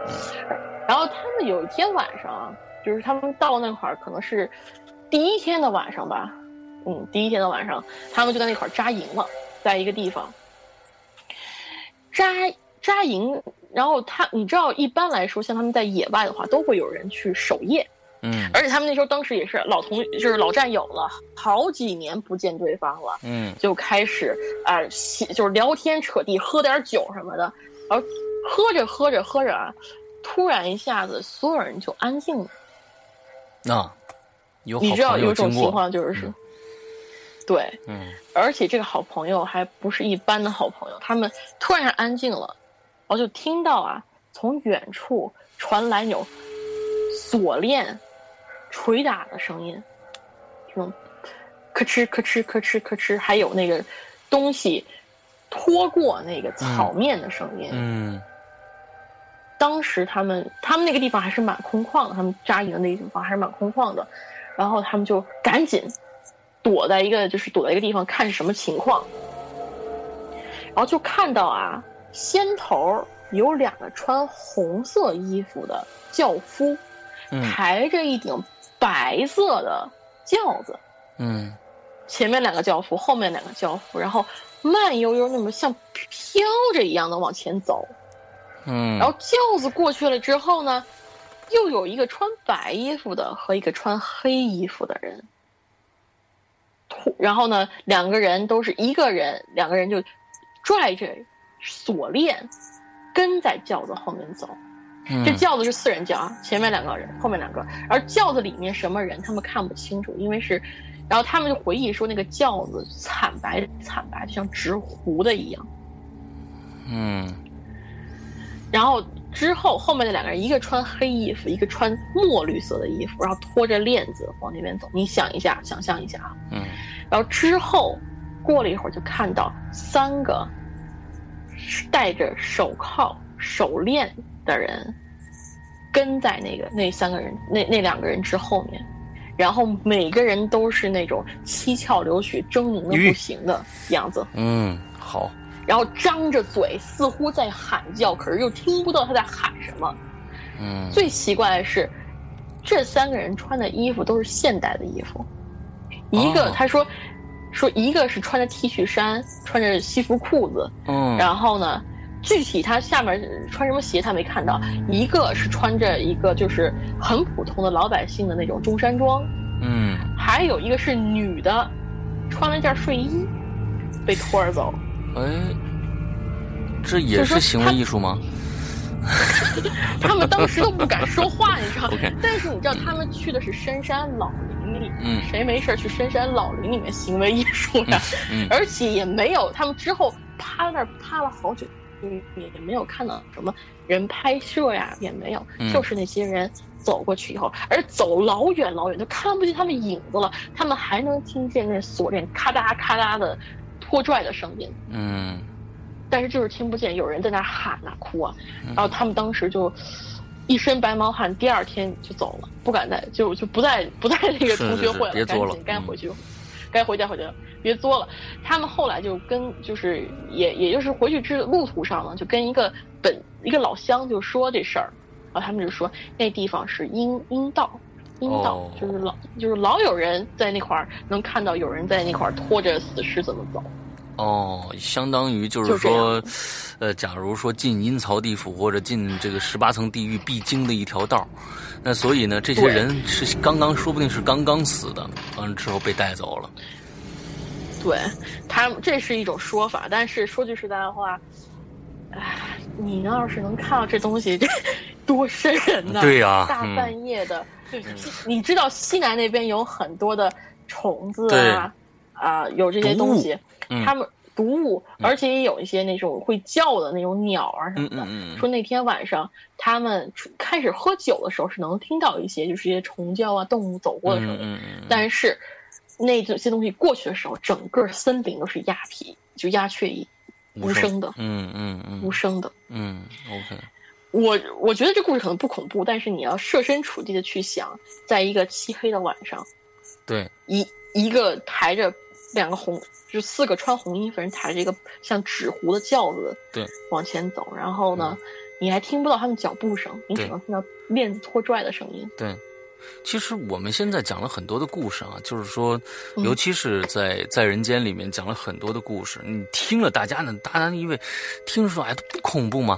Speaker 2: 然后他们有一天晚上，就是他们到那块儿可能是第一天的晚上吧，嗯，第一天的晚上，他们就在那块儿扎营了，在一个地方。扎扎营，然后他，你知道，一般来说，像他们在野外的话，都会有人去守夜，
Speaker 1: 嗯，
Speaker 2: 而且他们那时候当时也是老同，就是老战友了，好几年不见对方了，
Speaker 1: 嗯，
Speaker 2: 就开始啊，就是聊天扯地，喝点酒什么的，然后喝着喝着喝着啊，突然一下子，所有人就安静了，
Speaker 1: 啊，有
Speaker 2: 你知道有一种情况就是。对，
Speaker 1: 嗯，
Speaker 2: 而且这个好朋友还不是一般的好朋友，他们突然安静了，然后就听到啊，从远处传来有锁链捶打的声音，这种咯吱咯吱咯吱咯吱，还有那个东西拖过那个草面的声音。
Speaker 1: 嗯，
Speaker 2: 当时他们他们那个地方还是蛮空旷的，他们扎营的那个地方还是蛮空旷的，然后他们就赶紧。躲在一个就是躲在一个地方看是什么情况，然后就看到啊，先头有两个穿红色衣服的轿夫，抬着一顶白色的轿子，
Speaker 1: 嗯，
Speaker 2: 前面两个轿夫，后面两个轿夫，然后慢悠悠那么像飘着一样的往前走，
Speaker 1: 嗯，
Speaker 2: 然后轿子过去了之后呢，又有一个穿白衣服的和一个穿黑衣服的人。然后呢，两个人都是一个人，两个人就拽着锁链，跟在轿子后面走。这轿子是四人轿啊，前面两个人，后面两个。而轿子里面什么人，他们看不清楚，因为是，然后他们就回忆说，那个轿子惨白惨白，就像纸糊的一样。
Speaker 1: 嗯。
Speaker 2: 然后。之后，后面的两个人，一个穿黑衣服，一个穿墨绿色的衣服，然后拖着链子往那边走。你想一下，想象一下啊。
Speaker 1: 嗯。
Speaker 2: 然后之后，过了一会儿，就看到三个戴着手铐、手链的人跟在那个那三个人那那两个人之后面，然后每个人都是那种七窍流血、狰狞的不行的样子。
Speaker 1: 嗯，好。
Speaker 2: 然后张着嘴，似乎在喊叫，可是又听不到他在喊什么。
Speaker 1: 嗯，
Speaker 2: 最奇怪的是，这三个人穿的衣服都是现代的衣服。一个他说，说一个是穿着 T 恤衫，穿着西服裤子。
Speaker 1: 嗯，
Speaker 2: 然后呢，具体他下面穿什么鞋他没看到。一个是穿着一个就是很普通的老百姓的那种中山装。
Speaker 1: 嗯，
Speaker 2: 还有一个是女的，穿了件睡衣，被拖着走。
Speaker 1: 哎，这也是行为艺术吗？(laughs) (laughs)
Speaker 2: 他们当时都不敢说话，你知道。但是你知道，他们去的是深山老林里，
Speaker 1: 嗯，
Speaker 2: 谁没事去深山老林里面行为艺术呀？
Speaker 1: 嗯，(laughs)
Speaker 2: 而且也没有，他们之后趴那儿趴了好久，也也没有看到什么人拍摄呀，也没有，就是那些人走过去以后，而走老远老远都看不见他们影子了，他们还能听见那锁链咔嗒咔嗒的。拖拽的声音，
Speaker 1: 嗯，
Speaker 2: 但是就是听不见有人在那喊啊哭啊，然后他们当时就一身白毛汗，第二天就走了，不敢再就就不再 (laughs) 不在那个同学会
Speaker 1: 了，
Speaker 2: 赶紧该回去，该回家回家，别作了。他们后来就跟就是也也就是回去之路途上呢，就跟一个本一个老乡就说这事儿，然后他们就说那地方是阴阴道，阴道就是老就是老有人在那块儿能看到有人在那块儿拖着死尸怎么走。
Speaker 1: 哦，相当于就是说，呃，假如说进阴曹地府或者进这个十八层地狱必经的一条道那所以呢，这些人是刚刚，说不定是刚刚死的，完了之后被带走了。
Speaker 2: 对，他这是一种说法，但是说句实在的话，哎，你要是能看到这东西，这多瘆人呐！
Speaker 1: 对呀，
Speaker 2: 大半夜的，就你知道西南那边有很多的虫子啊，啊，有这些东西。他们毒物，而且也有一些那种会叫的那种鸟啊什么的。说那天晚上他们开始喝酒的时候，是能听到一些就是一些虫叫啊、动物走过的声音。但是那这些东西过去的时候，整个森林都是鸦皮，就鸦雀一无声的。
Speaker 1: 嗯嗯嗯，
Speaker 2: 无声的。
Speaker 1: 嗯，OK。
Speaker 2: 我我觉得这故事可能不恐怖，但是你要设身处地的去想，在一个漆黑的晚上，
Speaker 1: 对，
Speaker 2: 一一个抬着两个红。就四个穿红衣服人抬着一个像纸糊的轿子，
Speaker 1: 对，
Speaker 2: 往前走。然后呢，你还听不到他们脚步声，你只能听到链子拖拽的声音。
Speaker 1: 对，其实我们现在讲了很多的故事啊，就是说，尤其是在在人间里面讲了很多的故事，你听了大家呢，大家因为听说哎，不恐怖吗？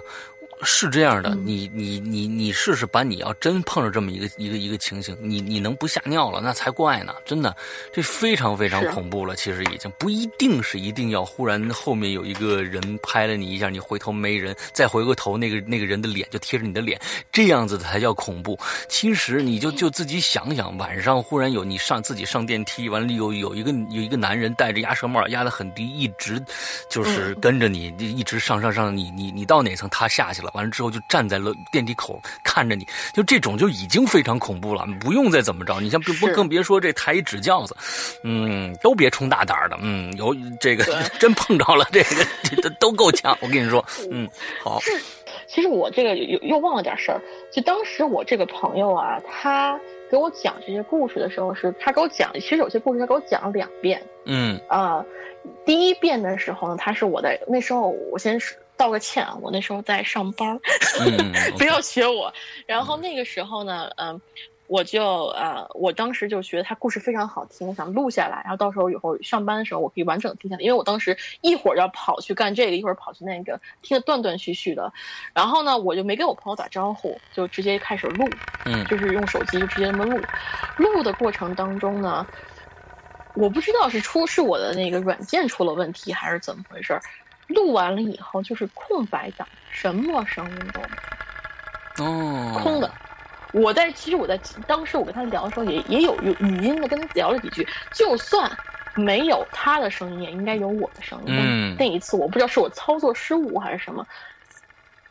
Speaker 1: 是这样的，你你你你试试，把你要真碰着这么一个一个一个情形，你你能不吓尿了，那才怪呢！真的，这非常非常恐怖了。其实已经不一定是一定要忽然后面有一个人拍了你一下，你回头没人，再回过头那个那个人的脸就贴着你的脸，这样子才叫恐怖。其实你就就自己想想，晚上忽然有你上自己上电梯，完了有有一个有一个男人戴着鸭舌帽，压得很低，一直就是跟着你，一直上上上，你你你到哪层他下去了。完了之后就站在了电梯口看着你，就这种就已经非常恐怖了，不用再怎么着。你像不不更别说这抬一纸轿子，嗯，都别冲大胆的，嗯，有这个 (laughs) 真碰着了这个都都够呛。我跟你说，嗯，好。
Speaker 2: 是其实我这个又又忘了点事儿，就当时我这个朋友啊，他给我讲这些故事的时候，是他给我讲，其实有些故事他给我讲了两遍，
Speaker 1: 嗯
Speaker 2: 啊，第一遍的时候呢，他是我在那时候我先是。道个歉啊，我那时候在上班，(laughs) 不要学我。然后那个时候呢，嗯，我就呃，我当时就觉得他故事非常好听，想录下来，然后到时候以后上班的时候我可以完整听下来。因为我当时一会儿要跑去干这个，一会儿跑去那个，听得断断续续的。然后呢，我就没跟我朋友打招呼，就直接开始录，
Speaker 1: 嗯，
Speaker 2: 就是用手机就直接那么录。录的过程当中呢，我不知道是出是我的那个软件出了问题，还是怎么回事。录完了以后就是空白档，什么声音都没
Speaker 1: 有，哦，
Speaker 2: 空的。我在其实我在当时我跟他聊的时候也也有有语音的跟他聊了几句，就算没有他的声音，也应该有我的声音。
Speaker 1: 嗯，
Speaker 2: 那一次我不知道是我操作失误还是什么，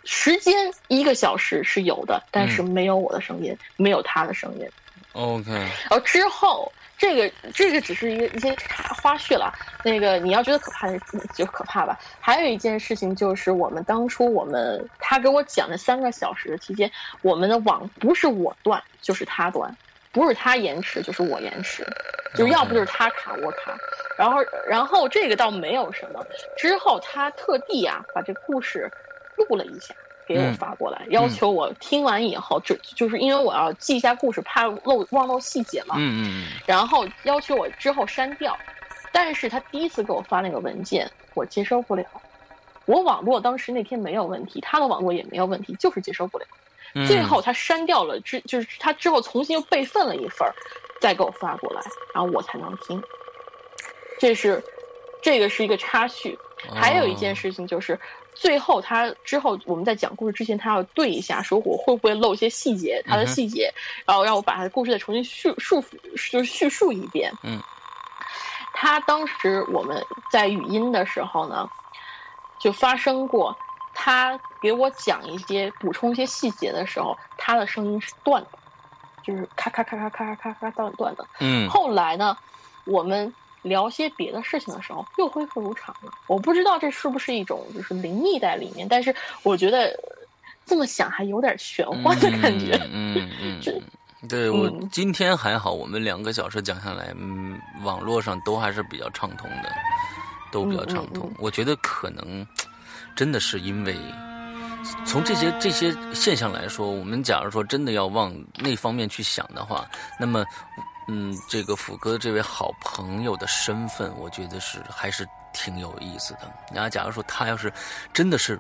Speaker 2: 时间一个小时是有的，但是没有我的声音，没有他的声音。
Speaker 1: OK，然
Speaker 2: 后之后。这个这个只是一个一些花絮了，那个你要觉得可怕就可怕吧。还有一件事情就是我们当初我们他给我讲的三个小时的期间，我们的网不是我断就是他断，不是他延迟就是我延迟，就要不就是他卡我卡。然后然后这个倒没有什么，之后他特地啊把这故事录了一下。给我发过来，要求我听完以后，就就是因为我要记一下故事，怕漏忘漏细节嘛。
Speaker 1: 嗯嗯
Speaker 2: 然后要求我之后删掉，但是他第一次给我发那个文件，我接收不了。我网络当时那天没有问题，他的网络也没有问题，就是接收不了。最后他删掉了之，就是他之后重新又备份了一份再给我发过来，然后我才能听。这是，这个是一个插叙。还有一件事情就是。最后，他之后我们在讲故事之前，他要对一下，说我会不会漏一些细节，他的细节，然后让我把他的故事再重新叙述，就是叙述一遍。
Speaker 1: 嗯，
Speaker 2: 他当时我们在语音的时候呢，就发生过，他给我讲一些补充一些细节的时候，他的声音是断的，就是咔咔咔咔咔咔咔咔断断的。
Speaker 1: 嗯，
Speaker 2: 后来呢，我们。聊些别的事情的时候，又恢复如常了。我不知道这是不是一种就是灵异在里面，但是我觉得这么想还有点玄幻的感觉。
Speaker 1: 嗯 (laughs) 嗯，对我今天还好，我们两个小时讲下来，嗯，网络上都还是比较畅通的，都比较畅通。我觉得可能真的是因为从这些这些现象来说，我们假如说真的要往那方面去想的话，那么。嗯，这个斧哥这位好朋友的身份，我觉得是还是挺有意思的。然后，假如说他要是真的是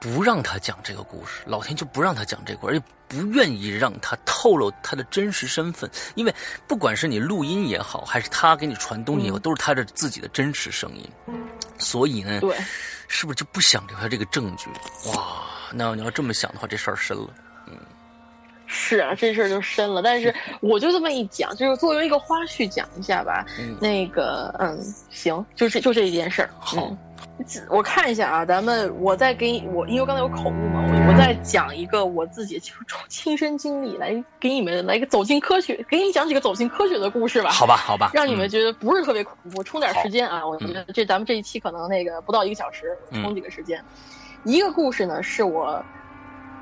Speaker 1: 不让他讲这个故事，老天就不让他讲这个，而且不愿意让他透露他的真实身份，因为不管是你录音也好，还是他给你传东西也好，都是他的自己的真实声音。所以呢，
Speaker 2: 对，
Speaker 1: 是不是就不想留下这个证据？哇，那你要这么想的话，这事儿深了。
Speaker 2: 是啊，这事儿就深了。但是我就这么一讲，就是作为一个花絮讲一下吧。那个，嗯，行，就这就这一件事儿。
Speaker 1: 好，
Speaker 2: 我看一下啊，咱们我再给你，我因为刚才有口误嘛，我我再讲一个我自己亲 (laughs) 身经历，来给你们来一个走进科学，给你讲几个走进科学的故事吧。
Speaker 1: 好吧，好吧，
Speaker 2: 让你们觉得不是特别恐怖，充点时间啊。我觉得这咱们这一期可能那个不到一个小时，充几个时间。一个故事呢，是我，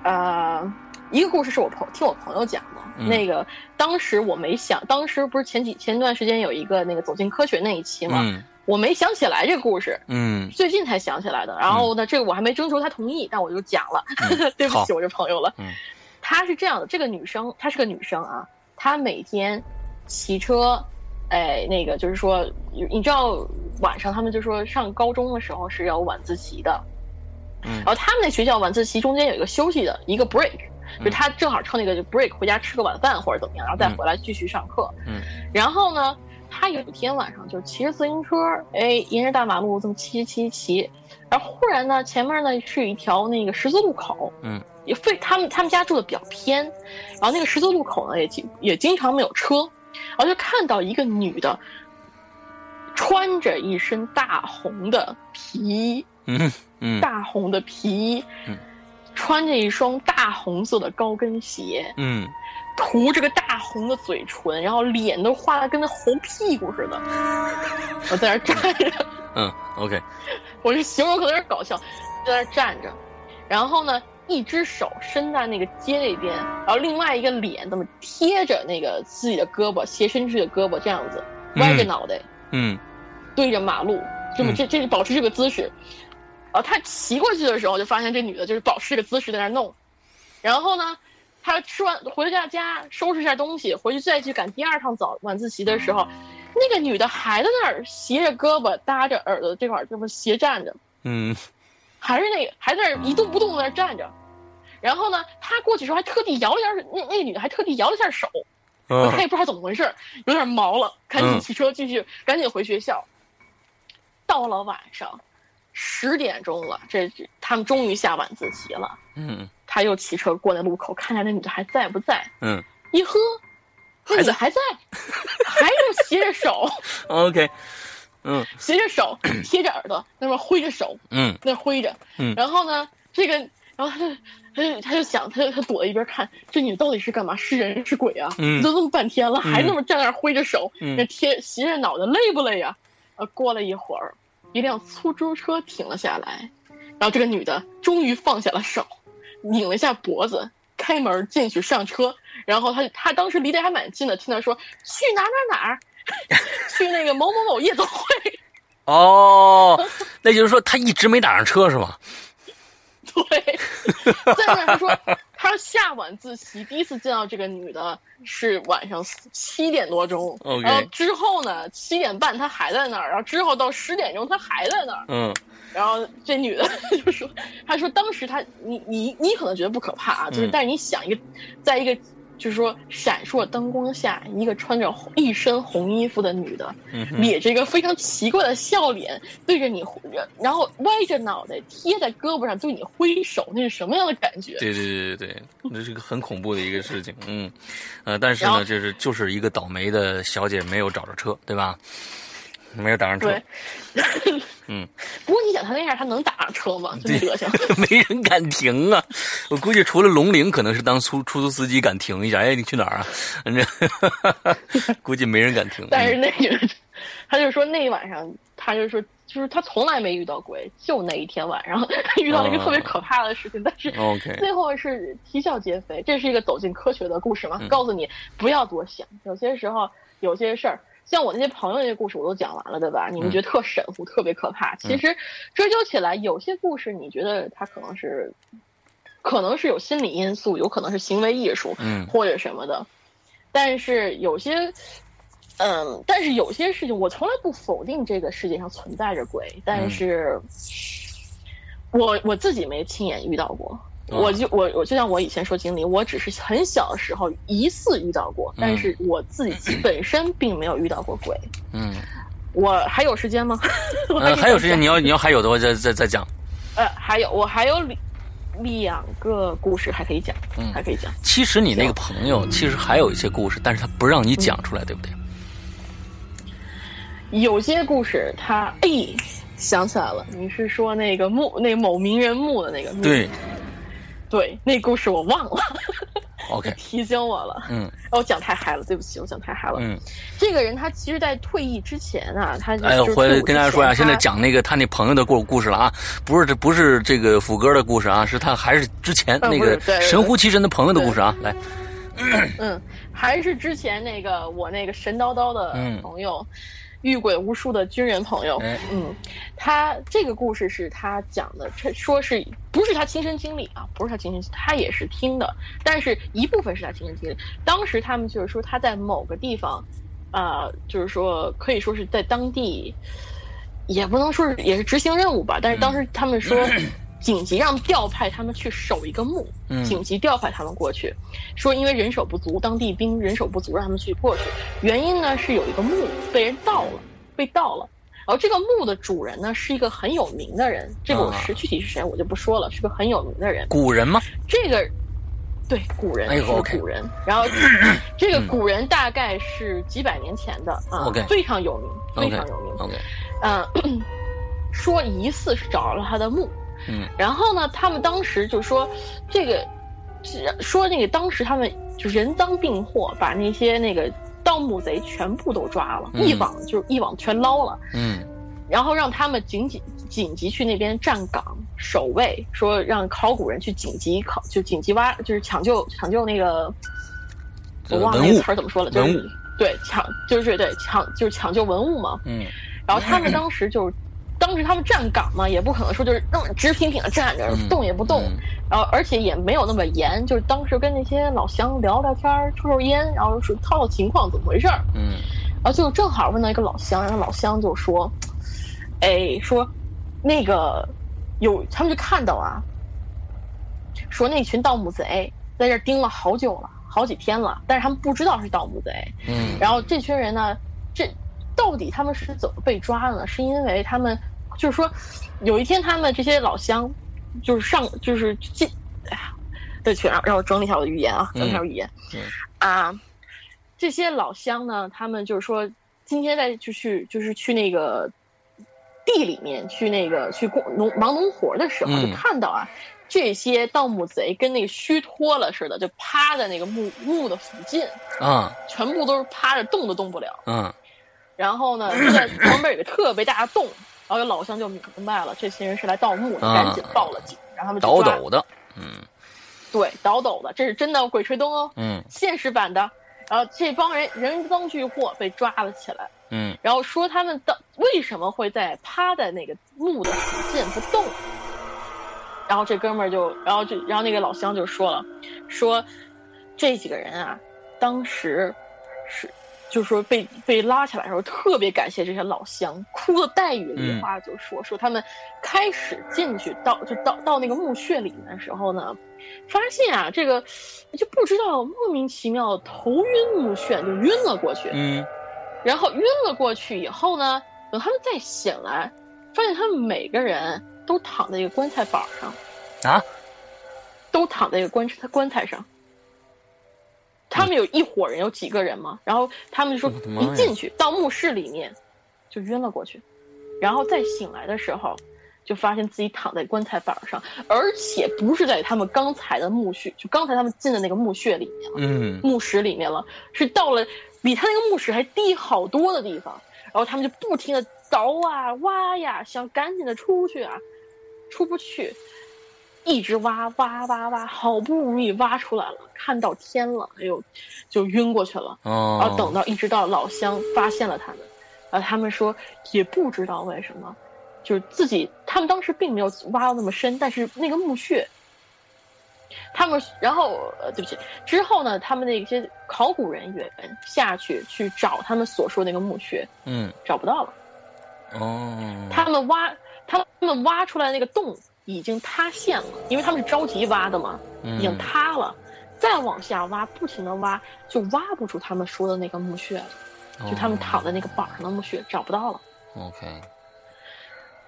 Speaker 2: 呃。一个故事是我朋听我朋友讲的，那个当时我没想，当时不是前几前段时间有一个那个走进科学那一期嘛，我没想起来这个故事，
Speaker 1: 嗯，
Speaker 2: 最近才想起来的。然后呢，这个我还没征求他同意，但我就讲了，(laughs) 对不起我这朋友了。嗯，她是这样的，这个女生她是个女生啊，她每天骑车，哎，那个就是说，你知道晚上他们就说上高中的时候是要晚自习的，
Speaker 1: 嗯，然
Speaker 2: 后他们那学校晚自习中间有一个休息的一个 break。就他正好趁那个 break 回家吃个晚饭或者怎么样，然后再回来继续上课。
Speaker 1: 嗯，
Speaker 2: 然后呢，他有一天晚上就骑着自行车，哎，沿着大马路这么骑骑骑，然后忽然呢，前面呢是一条那个十字路口。
Speaker 1: 嗯，
Speaker 2: 也非他们他们家住的比较偏，然后那个十字路口呢也经也经常没有车，然后就看到一个女的，穿着一身大红的皮衣，
Speaker 1: 嗯嗯，
Speaker 2: 大红的皮衣，
Speaker 1: 嗯。
Speaker 2: 穿着一双大红色的高跟鞋，
Speaker 1: 嗯，
Speaker 2: 涂着个大红的嘴唇，然后脸都画的跟那猴屁股似的。(laughs) 我在那站着，
Speaker 1: 嗯，OK，
Speaker 2: 我这形容可能有点搞笑，在那站着，然后呢，一只手伸在那个街那边，然后另外一个脸这么贴着那个自己的胳膊，斜伸出去的胳膊这样子，歪着脑袋，
Speaker 1: 嗯，
Speaker 2: 对着马路，这么这这保持这个姿势。他骑过去的时候，就发现这女的就是保持这个姿势在那弄，然后呢，他吃完回到家收拾一下东西，回去再去赶第二趟早晚自习的时候，那个女的还在那儿斜着胳膊搭着耳朵这块这么斜站着，
Speaker 1: 嗯，
Speaker 2: 还是那个还在那儿一动不动在那儿站着，然后呢，他过去时候还特地摇了下那那个女的还特地摇了一下手，他也不知道怎么回事，有点毛了，赶紧骑车继续赶紧回学校，到了晚上。十点钟了，这他们终于下晚自习了。
Speaker 1: 嗯，
Speaker 2: 他又骑车过那路口，看看那女的还在不在。
Speaker 1: 嗯，
Speaker 2: 一喝，那女的还在，还是 (laughs) 斜着手。(laughs)
Speaker 1: OK，嗯，
Speaker 2: 斜着手贴着耳朵，那边挥着手。
Speaker 1: 嗯，
Speaker 2: 那挥着。
Speaker 1: 嗯，
Speaker 2: 然后呢，这个，然后他就，他就，他就想，他就他躲在一边看，这女的到底是干嘛？是人是鬼啊？
Speaker 1: 嗯，
Speaker 2: 都这么半天了，还那么站那挥着手，那贴斜着脑袋，累不累呀？呃，过了一会儿。一辆出租车停了下来，然后这个女的终于放下了手，拧了一下脖子，开门进去上车。然后她她当时离得还蛮近的，听她说去哪哪哪儿，(laughs) 去那个某某某夜总会。
Speaker 1: 哦，(laughs) 那就是说她一直没打上车是吗？
Speaker 2: 对，在那她说他下晚自习，第一次见到这个女的是晚上七点多钟，然后之后呢七点半她还在那儿，然后之后到十点钟她还在那儿，
Speaker 1: 嗯，
Speaker 2: 然后这女的 (laughs) 就说，她说当时她你你你可能觉得不可怕啊，就是但是你想一个，在一个。就是说，闪烁灯光下，一个穿着一身红衣服的女的，咧着一个非常奇怪的笑脸，对着你，然后歪着脑袋贴在胳膊上对你挥手，那是什么样的感觉？
Speaker 1: 对对对对对，那是个很恐怖的一个事情。嗯，呃，但是呢，就是就是一个倒霉的小姐没有找着车，对吧？没有打上车。
Speaker 2: 对，(laughs) 嗯。不过你想他那样，他能打上车吗？这德行，(laughs)
Speaker 1: 没人敢停啊！我估计除了龙陵，可能是当出出租司机敢停一下。哎，你去哪儿啊？这 (laughs) 估计没人敢停。
Speaker 2: 但是那个，他就说那一晚上，他就说就是他从来没遇到鬼，就那一天晚上他遇到了一个特别可怕的事情，但是最后是啼笑皆非。这是一个走进科学的故事嘛？告诉你不要多想，有些时候有些事儿，像我那些朋友那些故事我都讲完了，对吧？你们觉得特神乎，特别可怕。其实追究起来，有些故事你觉得它可能是，可能是有心理因素，有可能是行为艺术，
Speaker 1: 嗯
Speaker 2: 或者什么的。但是有些，嗯，但是有些事情，我从来不否定这个世界上存在着鬼，但是，我我自己没亲眼遇到过。
Speaker 1: 啊
Speaker 2: 我就我我就像我以前说经历，我只是很小的时候疑似遇到过，但是我自己 (clears throat) 本身并没有遇到过鬼。
Speaker 1: 嗯，
Speaker 2: 我还有时间吗？(laughs) 我
Speaker 1: 呃，还有时间，你要你要还有的话再再再讲。
Speaker 2: 呃，还有我还有两两个故事还可以讲，
Speaker 1: 嗯
Speaker 2: 还可以讲。
Speaker 1: 其实你那个朋友其实还有一些故事，但是他不让你讲出来，对不对？
Speaker 2: 有些故事他哎想起来了，你是说那个墓那某名人墓的那个墓？
Speaker 1: 对
Speaker 2: 对，那故事我忘了
Speaker 1: ，，OK，(laughs)
Speaker 2: 提醒我了。
Speaker 1: 嗯。
Speaker 2: 哦，我讲太嗨了，对不起，我讲太嗨了。
Speaker 1: 嗯，
Speaker 2: 这个人他其实，在退役之前啊，他
Speaker 1: 哎，
Speaker 2: 就是
Speaker 1: 回来跟大家说呀，
Speaker 2: 之前他
Speaker 1: 现在讲那个他那朋友的故故事了啊，不是这不是这个福哥的故事啊，是他还是之前
Speaker 2: 呃
Speaker 1: 那个神乎其神的朋友的故事啊，来，
Speaker 2: 嗯，还是之前那个我那个神叨叨的
Speaker 1: 嗯。
Speaker 2: 朋友，遇鬼无数的军人朋友，
Speaker 1: 哎
Speaker 2: 嗯，他这个故事是他讲的，这说是不是他亲身经历啊？不是他亲身，他也是听的，但是一部分是他亲身经历。当时他们就是说他在某个地方，呃、就是说可以说是在当地，也不能说是也是执行任务吧，但是当时他们说。(clears throat) (clears throat) 紧急让调派他们去守一个墓，
Speaker 1: 嗯
Speaker 2: 紧急调派他们过去，说因为人手不足，当地兵人手不足，让他们去过去。原因呢是有一个墓被人盗了，被盗了。然后这个墓的主人呢是一个很有名的人，这个我是、
Speaker 1: 啊
Speaker 2: 具体是谁我就不说了，是个很有名的人。
Speaker 1: 古人吗？
Speaker 2: 这个对古人
Speaker 1: 哎
Speaker 2: 是个古人，然后 (clears throat) 这个古人大概是几百年前的啊非常有名，非常有名。
Speaker 1: OK，
Speaker 2: 嗯，(clears throat) 说疑似是找着了他的墓，
Speaker 1: 嗯。
Speaker 2: 然后呢，他们当时就说这个，是说那个当时他们就人赃并获，把那些那个盗墓贼全部都抓了，
Speaker 1: 嗯。
Speaker 2: 一网就一网全捞了，
Speaker 1: 嗯。
Speaker 2: 然后让他们紧紧紧急去那边站岗守卫，说让考古人去紧急考就紧急挖，就是抢救抢救那个，我忘了那个词儿怎么说了，就是对抢就是对抢就是抢救文物嘛，
Speaker 1: 嗯。
Speaker 2: 然后他们当时就，当时他们站岗嘛，也不可能说就是那么直挺挺的站着，
Speaker 1: 嗯
Speaker 2: 动也不动。
Speaker 1: 嗯
Speaker 2: 然后而且也没有那么严，就是当时跟那些老乡聊聊天儿，抽抽烟，然后说套套情况怎么回事儿。
Speaker 1: 嗯
Speaker 2: 然后就正好问到一个老乡，然后老乡就说：“哎，说那个有他们就看到啊，说那群盗墓贼在这儿盯了好久了，好几天了，但是他们不知道是盗墓贼。
Speaker 1: 嗯
Speaker 2: 然后这群人呢，这到底他们是怎么被抓的呢？是因为他们就是说，有一天他们这些老乡就是上就是进，哎呀，对不起，让让我整理一下我的语言啊，整理一下语言、
Speaker 1: 嗯
Speaker 2: 啊。这些老乡呢，他们就是说，今天在就去就是去那个地里面去那个去工农忙农活的时候，
Speaker 1: 嗯
Speaker 2: 就看到啊，这些盗墓贼跟那个虚脱了似的，就趴在那个墓墓的附近，
Speaker 1: 啊
Speaker 2: 全部都是趴着，动都动不了。
Speaker 1: 嗯
Speaker 2: 然后呢，就在旁边有个特别大的洞，然后有老乡就明白了，这些人是来盗墓的，
Speaker 1: 啊
Speaker 2: 赶紧报了警，让他们去
Speaker 1: 倒
Speaker 2: 抓。
Speaker 1: 斗的，嗯
Speaker 2: 对，倒斗的，这是真的《鬼吹灯》哦，
Speaker 1: 嗯
Speaker 2: 现实版的。然后这帮人人赃俱获，被抓了起来。
Speaker 1: 嗯
Speaker 2: 然后说他们的为什么会在趴在那个墓的附近不动？然后这哥们儿就，然后这，然后那个老乡就说了，说这几个人啊，当时是就是说被被拉起来的时候，特别感谢这些老乡，哭的带雨梨花，就说、说他们开始进去到就到到那个墓穴里面的时候呢，发现啊这个就不知道莫名其妙头晕目眩就晕了过去，
Speaker 1: 嗯。
Speaker 2: 然后晕了过去以后呢，等他们再醒来，发现他们每个人都躺在一个棺材板上，
Speaker 1: 啊？
Speaker 2: 都躺在一个棺材棺材上。他们有一伙人，有几个人嘛？然后他们就说一进去到墓室里面，就晕了过去，然后再醒来的时候，就发现自己躺在棺材板上，而且不是在他们刚才的墓穴，就刚才他们进的那个墓穴里面了。
Speaker 1: 嗯
Speaker 2: 墓室里面了，是到了比他那个墓室还低好多的地方，然后他们就不停的凿啊挖呀，想赶紧的出去啊，出不去，一直挖挖挖挖，好不容易挖出来了，看到天了，哎呦，就晕过去了。
Speaker 1: 哦，
Speaker 2: 然后等到一直到老乡发现了他们，然后他们说也不知道为什么，就是自己他们当时并没有挖到那么深，但是那个墓穴。他们然后呃，对不起，之后呢，他们那些考古人员下去去找他们所说那个墓穴，
Speaker 1: 嗯，
Speaker 2: 找不到了。
Speaker 1: 哦，
Speaker 2: 他们挖，他们挖出来那个洞已经塌陷了，因为他们是着急挖的嘛，已经塌了。再往下挖，不停的挖，就挖不出他们说的那个墓穴了，就他们躺在那个板上的墓穴找不到了。
Speaker 1: OK。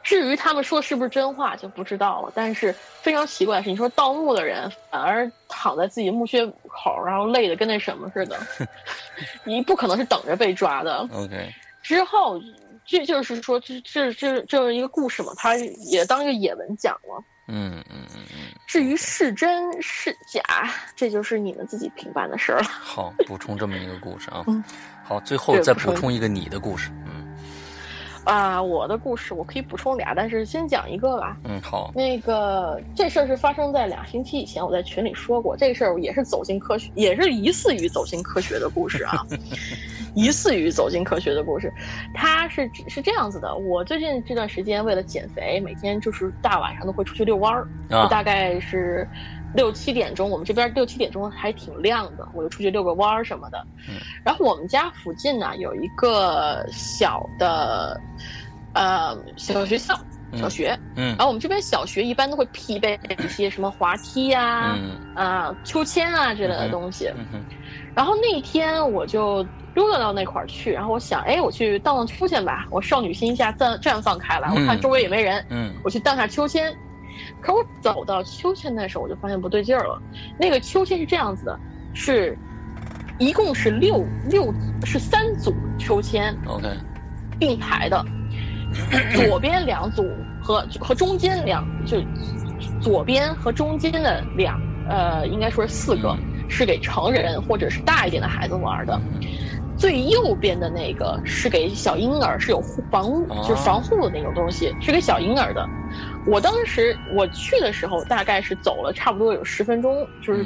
Speaker 2: 至于他们说是不是真话就不知道了，但是非常奇怪的是，你说盗墓的人反而躺在自己墓穴口，然后累得跟那什么似的，(laughs) 你不可能是等着被抓的。
Speaker 1: OK，
Speaker 2: 之后这就是说，这这这这是一个故事嘛，他也当一个野文讲了。
Speaker 1: 嗯嗯嗯嗯。
Speaker 2: 至于是真是假，这就是你们自己评判的事儿了。
Speaker 1: 好，补充这么一个故事啊。
Speaker 2: 嗯。
Speaker 1: 好，最后再补充一个你的故事。嗯。
Speaker 2: 啊，我的故事我可以补充俩，但是先讲一个吧。
Speaker 1: 嗯，好。
Speaker 2: 那个这事儿是发生在俩星期以前，我在群里说过，这事儿也是走进科学，也是疑似于走进科学的故事啊，(laughs) 疑似于走进科学的故事。它是是这样子的，我最近这段时间为了减肥，每天就是大晚上都会出去遛弯儿，
Speaker 1: 啊、
Speaker 2: 大概是。六七点钟，我们这边六七点钟还挺亮的，我就出去遛个弯儿什么的。
Speaker 1: 嗯，
Speaker 2: 然后我们家附近呢有一个小的，呃，小学校，小学。
Speaker 1: 嗯。
Speaker 2: 然后我们这边小学一般都会配备一些什么滑梯呀、啊、
Speaker 1: 嗯、
Speaker 2: 啊秋千啊之类的东西。
Speaker 1: 嗯
Speaker 2: 然后那天我就溜达到那块儿去，然后我想，哎，我去荡荡秋千吧，我少女心一下绽绽放开来，我看周围也没人，
Speaker 1: 嗯，
Speaker 2: 我去荡下秋千。可我走到秋千那时候，我就发现不对劲儿了。那个秋千是这样子的，是，一共是六六是三组秋千
Speaker 1: ，OK，
Speaker 2: 并排的，左边两组和和中间两就左边和中间的两呃，应该说是四个是给成人或者是大一点的孩子玩的。最右边的那个是给小婴儿，是有防就是防护的那种东西，是给小婴儿的。我当时我去的时候，大概是走了差不多有十分钟，就是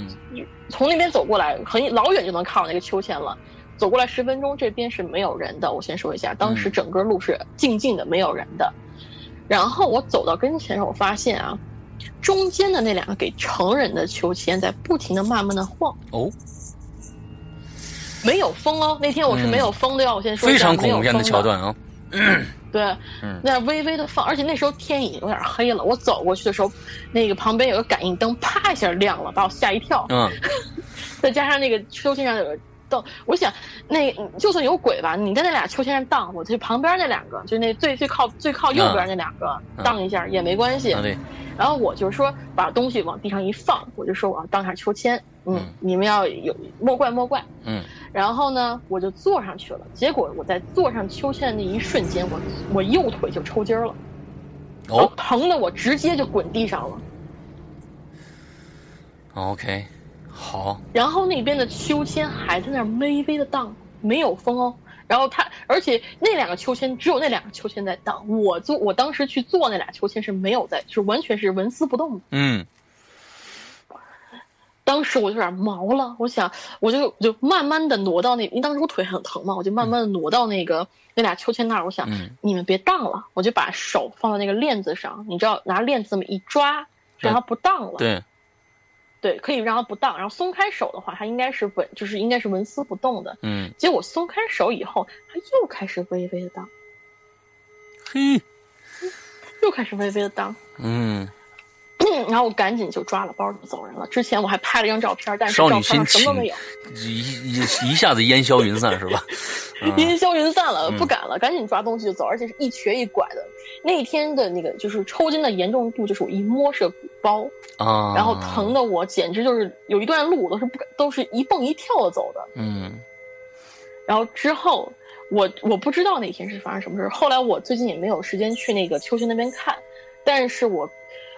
Speaker 2: 从那边走过来，很老远就能看到那个秋千了。走过来十分钟，这边是没有人的。我先说一下，当时整个路是静静的，没有人的。然后我走到跟前，我发现啊，中间的那两个给成人的秋千在不停的慢慢的晃。
Speaker 1: 哦。
Speaker 2: 没有风哦，那天我是没有风的哟。我先说
Speaker 1: 非常恐怖片的桥段啊。(clears throat)
Speaker 2: 对，
Speaker 1: 嗯，
Speaker 2: 那微微的放，而且那时候天已经有点黑了。我走过去的时候，那个旁边有个感应灯，啪一下亮了，把我吓一跳。
Speaker 1: 嗯，(laughs)
Speaker 2: 再加上那个秋千上有个灯，我想那就算有鬼吧，你在那俩秋千上荡，我去旁边那两个，就那最最靠最靠右边那两个荡一下也没关系。
Speaker 1: 对。
Speaker 2: 然后我就说把东西往地上一放，我就说我要荡下秋千。嗯，你们要有莫怪莫怪。
Speaker 1: 嗯。
Speaker 2: 然后呢，我就坐上去了。结果我在坐上秋千的那一瞬间，我我右腿就抽筋了，
Speaker 1: 哦，
Speaker 2: 疼的我直接就滚地上了。
Speaker 1: OK，好。
Speaker 2: 然后那边的秋千还在那儿微微的荡，没有风哦。然后它，而且那两个秋千只有那两个秋千在荡。我坐，我当时去坐那俩秋千是没有在，就是完全是纹丝不动的。
Speaker 1: 嗯。
Speaker 2: 当时我就有点毛了，我想，我就就慢慢的挪到那，因为当时我腿很疼嘛，我就慢慢的挪到那个、嗯、那俩秋千那儿，我想，
Speaker 1: 嗯、
Speaker 2: 你们别荡了，我就把手放到那个链子上，你知道，拿链子这么一抓，让它不荡了。
Speaker 1: 对，
Speaker 2: 对，可以让它不荡，然后松开手的话，它应该是稳，就是应该是纹丝不动的。
Speaker 1: 嗯。
Speaker 2: 结果松开手以后，它又开始微微的荡。
Speaker 1: 嘿。
Speaker 2: 又开始微微的荡。
Speaker 1: 嗯。(clears throat)
Speaker 2: 然后我赶紧就抓了包就走人了。之前我还拍了一张照片，但是照片上什么都没有，
Speaker 1: 一一一下子烟消云散是吧？(laughs)
Speaker 2: 烟消云散了，不敢了，赶紧抓东西就走，而且是一瘸一拐的。那天的那个就是抽筋的严重度，就是我一摸是个鼓包
Speaker 1: 啊，
Speaker 2: 然后疼的我简直就是有一段路我都是不敢，都是一蹦一跳的走的。
Speaker 1: 嗯，
Speaker 2: 然后之后我我不知道那天是发生什么事，后来我最近也没有时间去那个秋千那边看，但是我。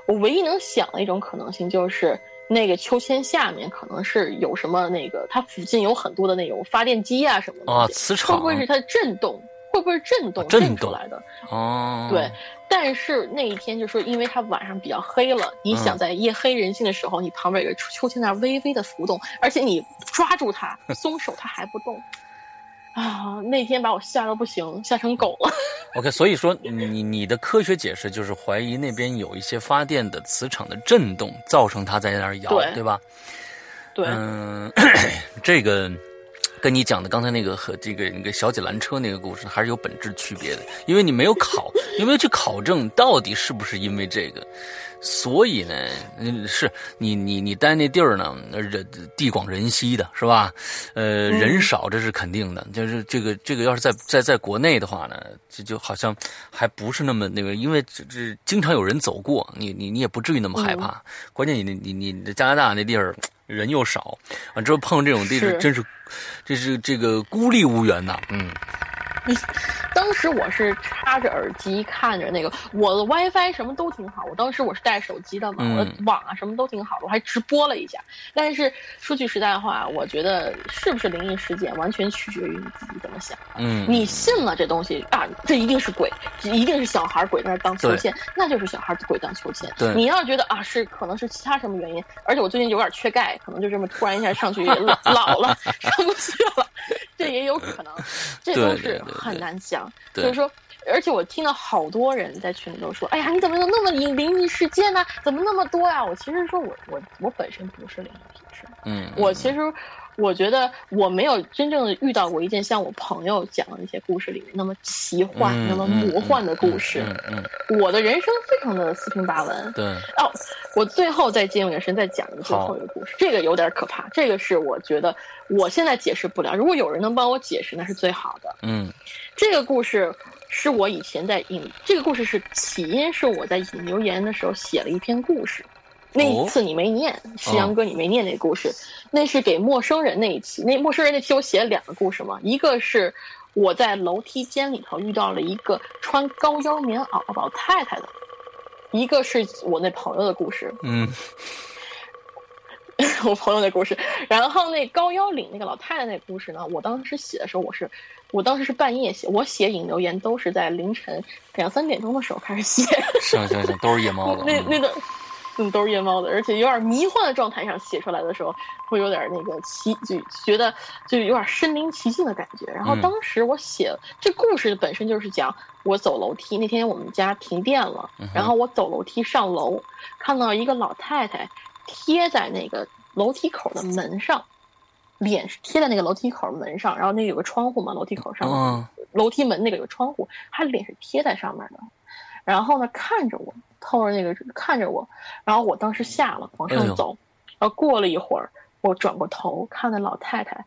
Speaker 2: 我唯一能想的一种可能性就是，那个秋千下面可能是有什么那个，它附近有很多的那种发电机啊什么的
Speaker 1: 啊，磁场
Speaker 2: 会不会是它震动，会不会震动
Speaker 1: 震
Speaker 2: 出来的？
Speaker 1: 哦，
Speaker 2: 对。但是那一天就说，因为它晚上比较黑了，你想在夜黑人静的时候，你旁边有个秋千在微微的浮动，而且你抓住它，(laughs) 松手它还不动。啊，那天把我吓得不行，吓成狗了。
Speaker 1: OK，所以说你你的科学解释就是怀疑那边有一些发电的磁场的震动，造成它在那儿摇，对吧？
Speaker 2: 对，
Speaker 1: 嗯，(coughs) 这个跟你讲的刚才那个和这个那个小姐拦车那个故事还是有本质区别的，因为你没有考，你没有去考证到底是不是因为这个。所以呢，嗯，是你你你待那地儿呢，人地广人稀的是吧？呃，人少这是肯定的。就是这个这个，要是在在在国内的话呢，这就好像还不是那么那个，因为这这经常有人走过，你你你也不至于那么害怕。关键你你你你加拿大那地儿人又少，完之后碰这种地方真是，这是这个孤立无援呐，嗯。(laughs)
Speaker 2: 当时我是插着耳机看着那个，我的 WiFi 什么都挺好。我当时我是带手机的嘛，我的网啊什么都挺好的，我还直播了一下。但是说句实在话，我觉得是不是灵异事件，完全取决于你自己怎么想。
Speaker 1: 嗯，
Speaker 2: 你信了这东西啊，这一定是鬼，一定是小孩鬼在那荡秋千，那就是小孩鬼荡秋千。
Speaker 1: 对，
Speaker 2: 你要觉得啊是可能是其他什么原因，而且我最近有点缺钙，可能就这么突然一下上去老老了 (laughs) 上不去了，这也有可能，(laughs) 这都是很难讲。就是说，而且我听了好多人在群里都说：“哎呀，你怎么有那么灵灵异事件呢？怎么那么多呀？”我其实说我我我本身不是灵异体质，
Speaker 1: 嗯，
Speaker 2: 我其实我觉得我没有真正的遇到过一件像我朋友讲的那些故事里面那么奇幻、那么魔幻的故事。
Speaker 1: 嗯嗯，
Speaker 2: 我的人生非常的四平八稳。
Speaker 1: 对。
Speaker 2: 哦，我最后再借用眼神再讲一个最后一个故事，这个有点可怕。这个是我觉得我现在解释不了，如果有人能帮我解释，那是最好的。
Speaker 1: 嗯。
Speaker 2: 这个故事是我以前在引，这个故事是起因是我在引留言的时候写了一篇故事，那一次你没念，夕阳哥你没念那故事，那是给陌生人那一期，那陌生人那期我写了两个故事嘛，一个是我在楼梯间里头遇到了一个穿高腰棉袄的老太太的，一个是我那朋友的故事，
Speaker 1: 嗯，(laughs)
Speaker 2: 我朋友的故事，然后那高腰领那个老太太那故事呢，我当时写的时候我是。我当时是半夜写，我写引留言都是在凌晨两三点钟的时候开始写。
Speaker 1: 行行行，都是夜猫子。(laughs)
Speaker 2: 那那个，(laughs) 嗯，都是夜猫子，而且有点迷幻的状态上写出来的时候，会有点那个奇，就觉得就有点身临其境的感觉。然后当时我写这故事本身就是讲我走楼梯那天我们家停电了，然后我走楼梯上楼，看到一个老太太贴在那个楼梯口的门上。脸是贴在那个楼梯口门上，然后那个有个窗户嘛，楼梯口上，楼梯门那个有个窗户，她脸是贴在上面的，然后呢看着我，透着那个看着我，然后我当时吓了往上走，然后过了一会儿，我转过头看那老太太，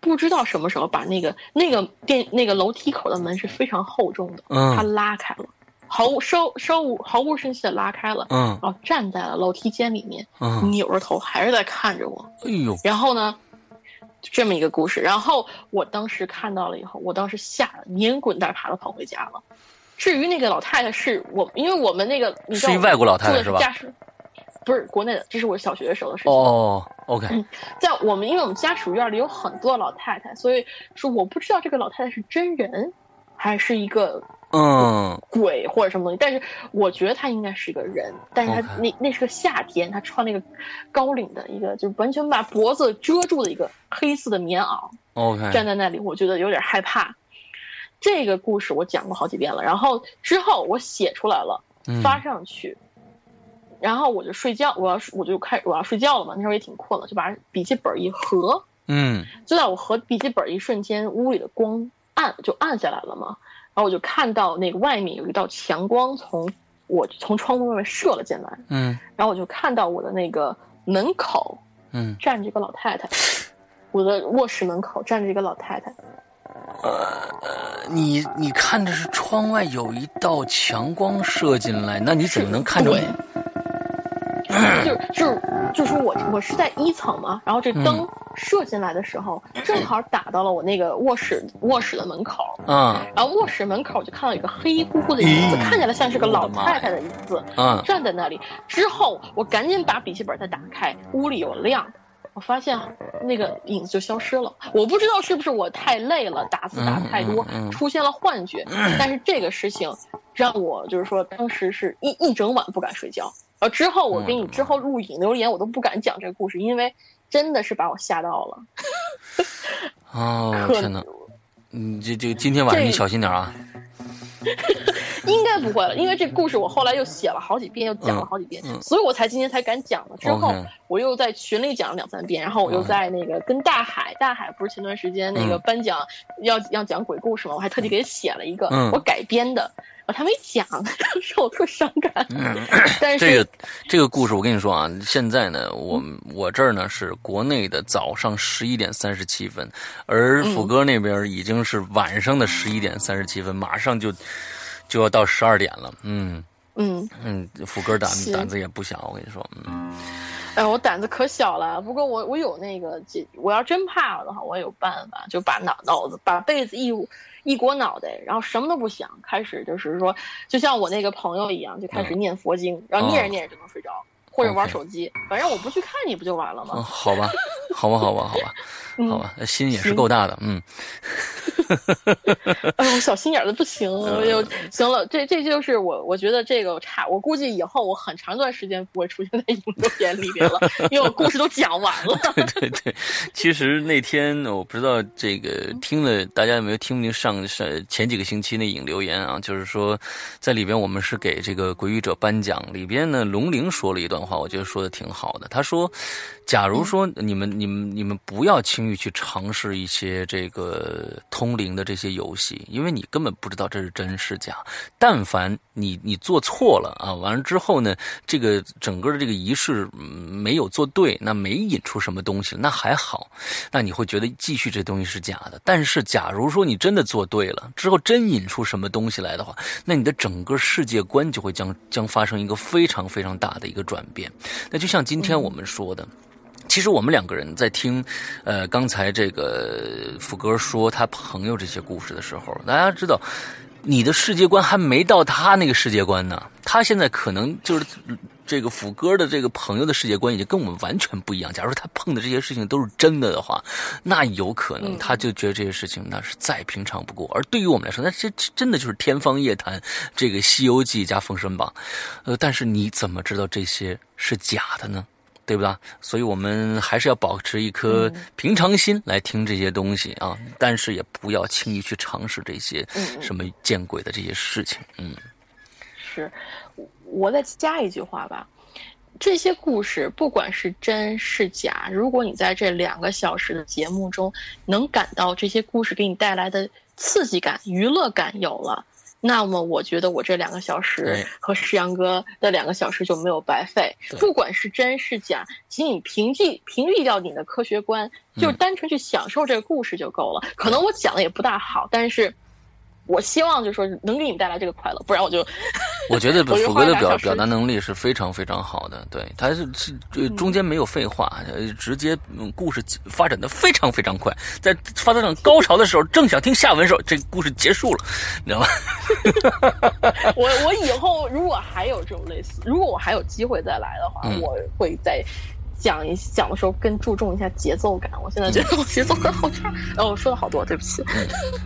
Speaker 2: 不知道什么时候把那个那个电那个楼梯口的门是非常厚重的，嗯她拉开了，毫无稍稍无毫无声息的拉开了，
Speaker 1: 嗯，
Speaker 2: 然后站在了楼梯间里面，嗯扭着头还是在看着我，
Speaker 1: 哎呦，
Speaker 2: 然后呢？这么一个故事，然后我当时看到了以后，我当时吓得连滚带爬的跑回家了。至于那个老太太，是我，因为我们那个你知道，
Speaker 1: 是外国老太太是吧？
Speaker 2: 不是国内的，这是我小学的时候的事情。
Speaker 1: 哦，OK。
Speaker 2: 在我们，因为我们家属院里有很多老太太，所以说我不知道这个老太太是真人还是一个。
Speaker 1: 嗯，
Speaker 2: 鬼或者什么东西，但是我觉得她应该是一个人，但是她那那是个夏天，她穿那个高领的一个，就完全把脖子遮住的一个黑色的棉袄
Speaker 1: ，OK，
Speaker 2: 站在那里，我觉得有点害怕。这个故事我讲过好几遍了，然后之后我写出来了，发上去，然后我就睡觉，我要我就开我要睡觉了嘛，那时候也挺困了，就把笔记本一合，
Speaker 1: 嗯，
Speaker 2: 就在我合笔记本一瞬间，屋里的光暗就暗下来了嘛。然后我就看到那个外面有一道强光从我从窗户外面射了进来，
Speaker 1: 嗯，
Speaker 2: 然后我就看到我的那个门口，
Speaker 1: 嗯，
Speaker 2: 站着一个老太太，我的卧室门口站着一个老太太。
Speaker 1: 呃，你你看的是窗外有一道强光射进来，那你怎么能看着？
Speaker 2: 就就就说我我是在一层嘛，然后这灯射进来的时候，正好打到了我那个卧室卧室的门口，
Speaker 1: 嗯，
Speaker 2: 然后卧室门口就看到一个黑乎乎的影子，看起来像是个老太太的影子，
Speaker 1: 嗯，
Speaker 2: 站在那里。之后我赶紧把笔记本再打开，屋里有亮，我发现那个影子就消失了。我不知道是不是我太累了，打字打太多，出现了幻觉。但是这个事情让我就是说，当时是一一整晚不敢睡觉。呃，之后我给你之后录影留言，我都不敢讲这个故事，因为真的是把我吓到了。
Speaker 1: 哦，天哪！你这这今天晚上你小心点啊。(laughs)
Speaker 2: 应该不会了，因为这故事我后来又写了好几遍，又讲了好几遍，所以我才今天才敢讲了。之后我又在群里讲了两三遍，然后我又在那个跟大海，大海不是前段时间那个颁奖要要讲鬼故事嘛？我还特地给写了一个我改编的，他没讲，(laughs) 让我特伤感。(clears throat) 但是
Speaker 1: 这个这个故事我跟你说啊，现在呢，我我这儿呢是国内的早上十一点三十七分，而福哥那边已经是晚上的十一点三十七分，马上就。就要到十二点了，
Speaker 2: 嗯嗯
Speaker 1: 嗯，福哥胆胆子也不小，我跟你说，嗯，
Speaker 2: 哎，我胆子可小了，不过我我有那个，我要真怕了的话，我有办法，就把脑脑子把被子一一锅脑袋，然后什么都不想，开始就是说，就像我那个朋友一样，就开始念佛经，然后念着念着就能睡着，或者玩手机，反正我不去看你不就完了吗？
Speaker 1: 好吧，好吧，好吧，好吧。好吧，心也是够大的，嗯。(laughs)
Speaker 2: 哎呦，小心眼的不行，(laughs) 我就行了。这这就是我，我觉得这个差。我估计以后我很长一段时间不会出现在影留言里边了，因为我故事都讲完了。(laughs)
Speaker 1: 对对对，其实那天我不知道这个听了大家有没有听听上上前几个星期那影留言啊，就是说在里边我们是给这个鬼语者颁奖，里边呢龙玲说了一段话，我觉得说的挺好的。他说。假如说你们、你们、你们不要轻易去尝试一些这个通灵的这些游戏，因为你根本不知道这是真是假。但凡你你做错了啊，完了之后呢，这个整个的这个仪式没有做对，那没引出什么东西，那还好，那你会觉得继续这东西是假的。但是假如说你真的做对了之后，真引出什么东西来的话，那你的整个世界观就会将将发生一个非常非常大的一个转变。那就像今天我们说的。其实我们两个人在听，呃，刚才这个福哥说他朋友这些故事的时候，大家知道，你的世界观还没到他那个世界观呢。他现在可能就是这个福哥的这个朋友的世界观已经跟我们完全不一样。假如说他碰的这些事情都是真的的话，那有可能他就觉得这些事情那是再平常不过。而对于我们来说，那这真的就是天方夜谭，这个《西游记》加《封神榜》。呃，但是你怎么知道这些是假的呢？对不对？所以我们还是要保持一颗平常心来听这些东西啊，但是也不要轻易去尝试这些什么见鬼的这些事情。嗯，
Speaker 2: 是，我再加一句话吧，这些故事不管是真是假，如果你在这两个小时的节目中能感到这些故事给你带来的刺激感、娱乐感有了。那么我觉得我这两个小时和石阳哥的两个小时就没有白费。不管是真是假，请你屏蔽屏蔽掉你的科学观，就单纯去享受这个故事就够了。可能我讲的也不大好，但是。我希望就是说能给你们带来这个快乐，不然我就。
Speaker 1: 我觉得 (laughs) 福哥的表表达能力是非常非常好的，对，他是是中间没有废话，直接故事发展的非常非常快，在发展到高潮的时候，正想听下文的时候，这故事结束了，你知道吗？(laughs) (laughs)
Speaker 2: 我我以后如果还有这种类似，如果我还有机会再来的话，我会再。讲一讲的时候更注重一下节奏感，我现在觉得我节奏感好差，然后我说了好多，对不起。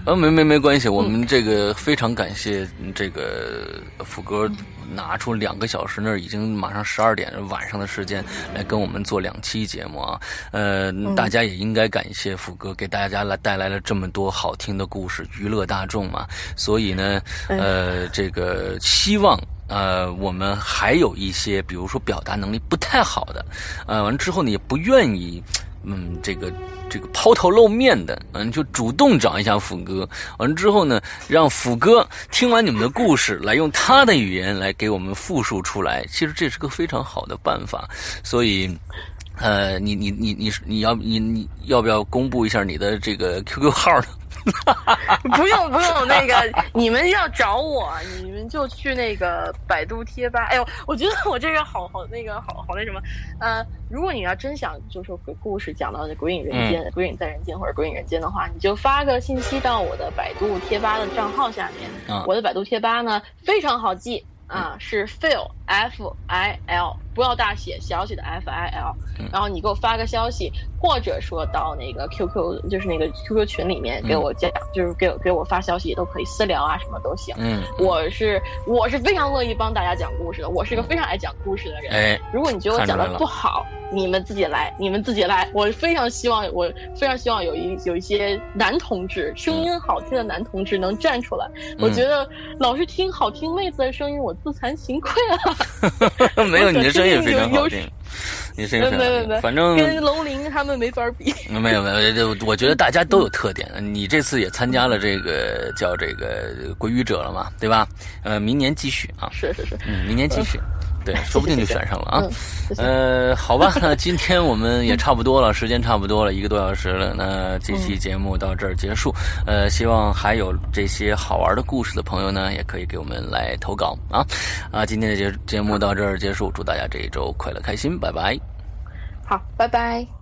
Speaker 1: 呃，没没没关系，我们这个非常感谢这个福哥拿出两个小时，那已经马上十二点晚上的时间来跟我们做两期节目啊。呃，大家也应该感谢福哥给大家来带来了这么多好听的故事，娱乐大众嘛。所以呢，呃，这个希望。呃，我们还有一些，比如说表达能力不太好的，呃，完之后呢也不愿意，嗯，这个这个抛头露面的，嗯，就主动找一下虎哥，完之后呢，让虎哥听完你们的故事，来用他的语言来给我们复述出来。其实这是个非常好的办法，所以，呃，你你你你你要你你要不要公布一下你的这个 QQ 号呢？(laughs)
Speaker 2: 不用不用，那个你们要找我，你们就去那个百度贴吧。哎呦，我觉得我这个好好那个好好那什么，呃，如果你要真想就是鬼故事讲到《鬼影人间》《鬼影在人间》或者《鬼影人间》的话，你就发个信息到我的百度贴吧的账号下面。我的百度贴吧呢非常好记。啊，是 Phil F I L，不要大写，小写的 F I L。然后你给我发个消息，或者说到那个 QQ，就是那个 QQ 群里面给我讲，就是给给我发消息也都可以，私聊啊什么都行。
Speaker 1: 嗯，
Speaker 2: 我是我是非常乐意帮大家讲故事的，我是个非常爱讲故事的人。
Speaker 1: 哎，
Speaker 2: 如果你觉得我讲的不好，你们自己来，你们自己来。我非常希望，我非常希望有一有一些男同志，声音好听的男同志能站出来。我觉得老是听好听妹子的声音，我自惭形愧
Speaker 1: 了。(laughs) 没有，你的声音也非常好听。你声音
Speaker 2: 没没没，
Speaker 1: 反正
Speaker 2: 跟龙鳞他们没法比。
Speaker 1: 没有没有，就我觉得大家都有特点。你这次也参加了这个叫这个鬼语者了嘛，对吧？呃，明年继续啊。
Speaker 2: 是是是，
Speaker 1: 嗯，明年继续。对，说不定就选上了啊。(laughs) 呃，好吧，那今天我们也差不多了，时间差不多了，一个多小时了。那这期节目到这儿结束。呃，希望还有这些好玩的故事的朋友呢，也可以给我们来投稿啊。啊，今天的节节目到这儿结束，祝大家这一周快乐开心，拜拜。
Speaker 2: 好，拜拜。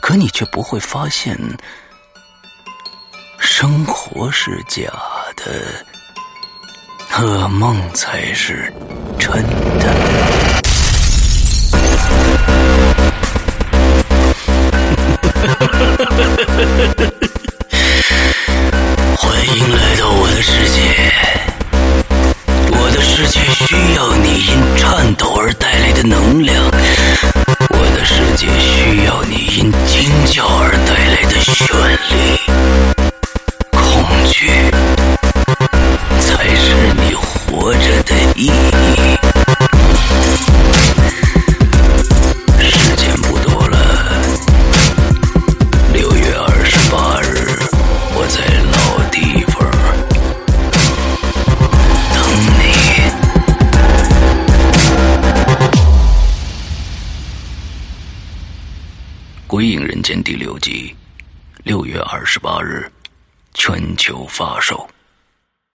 Speaker 1: 可你却不会发现，生活是假的，噩梦才是真的。(laughs) 欢迎来到我的世界，我的世界需要你因颤抖而带来的能量。我的世界需要你因叫而带来的旋律，恐惧才是你活着的意义。间》第六集，六月二十八日全球发售。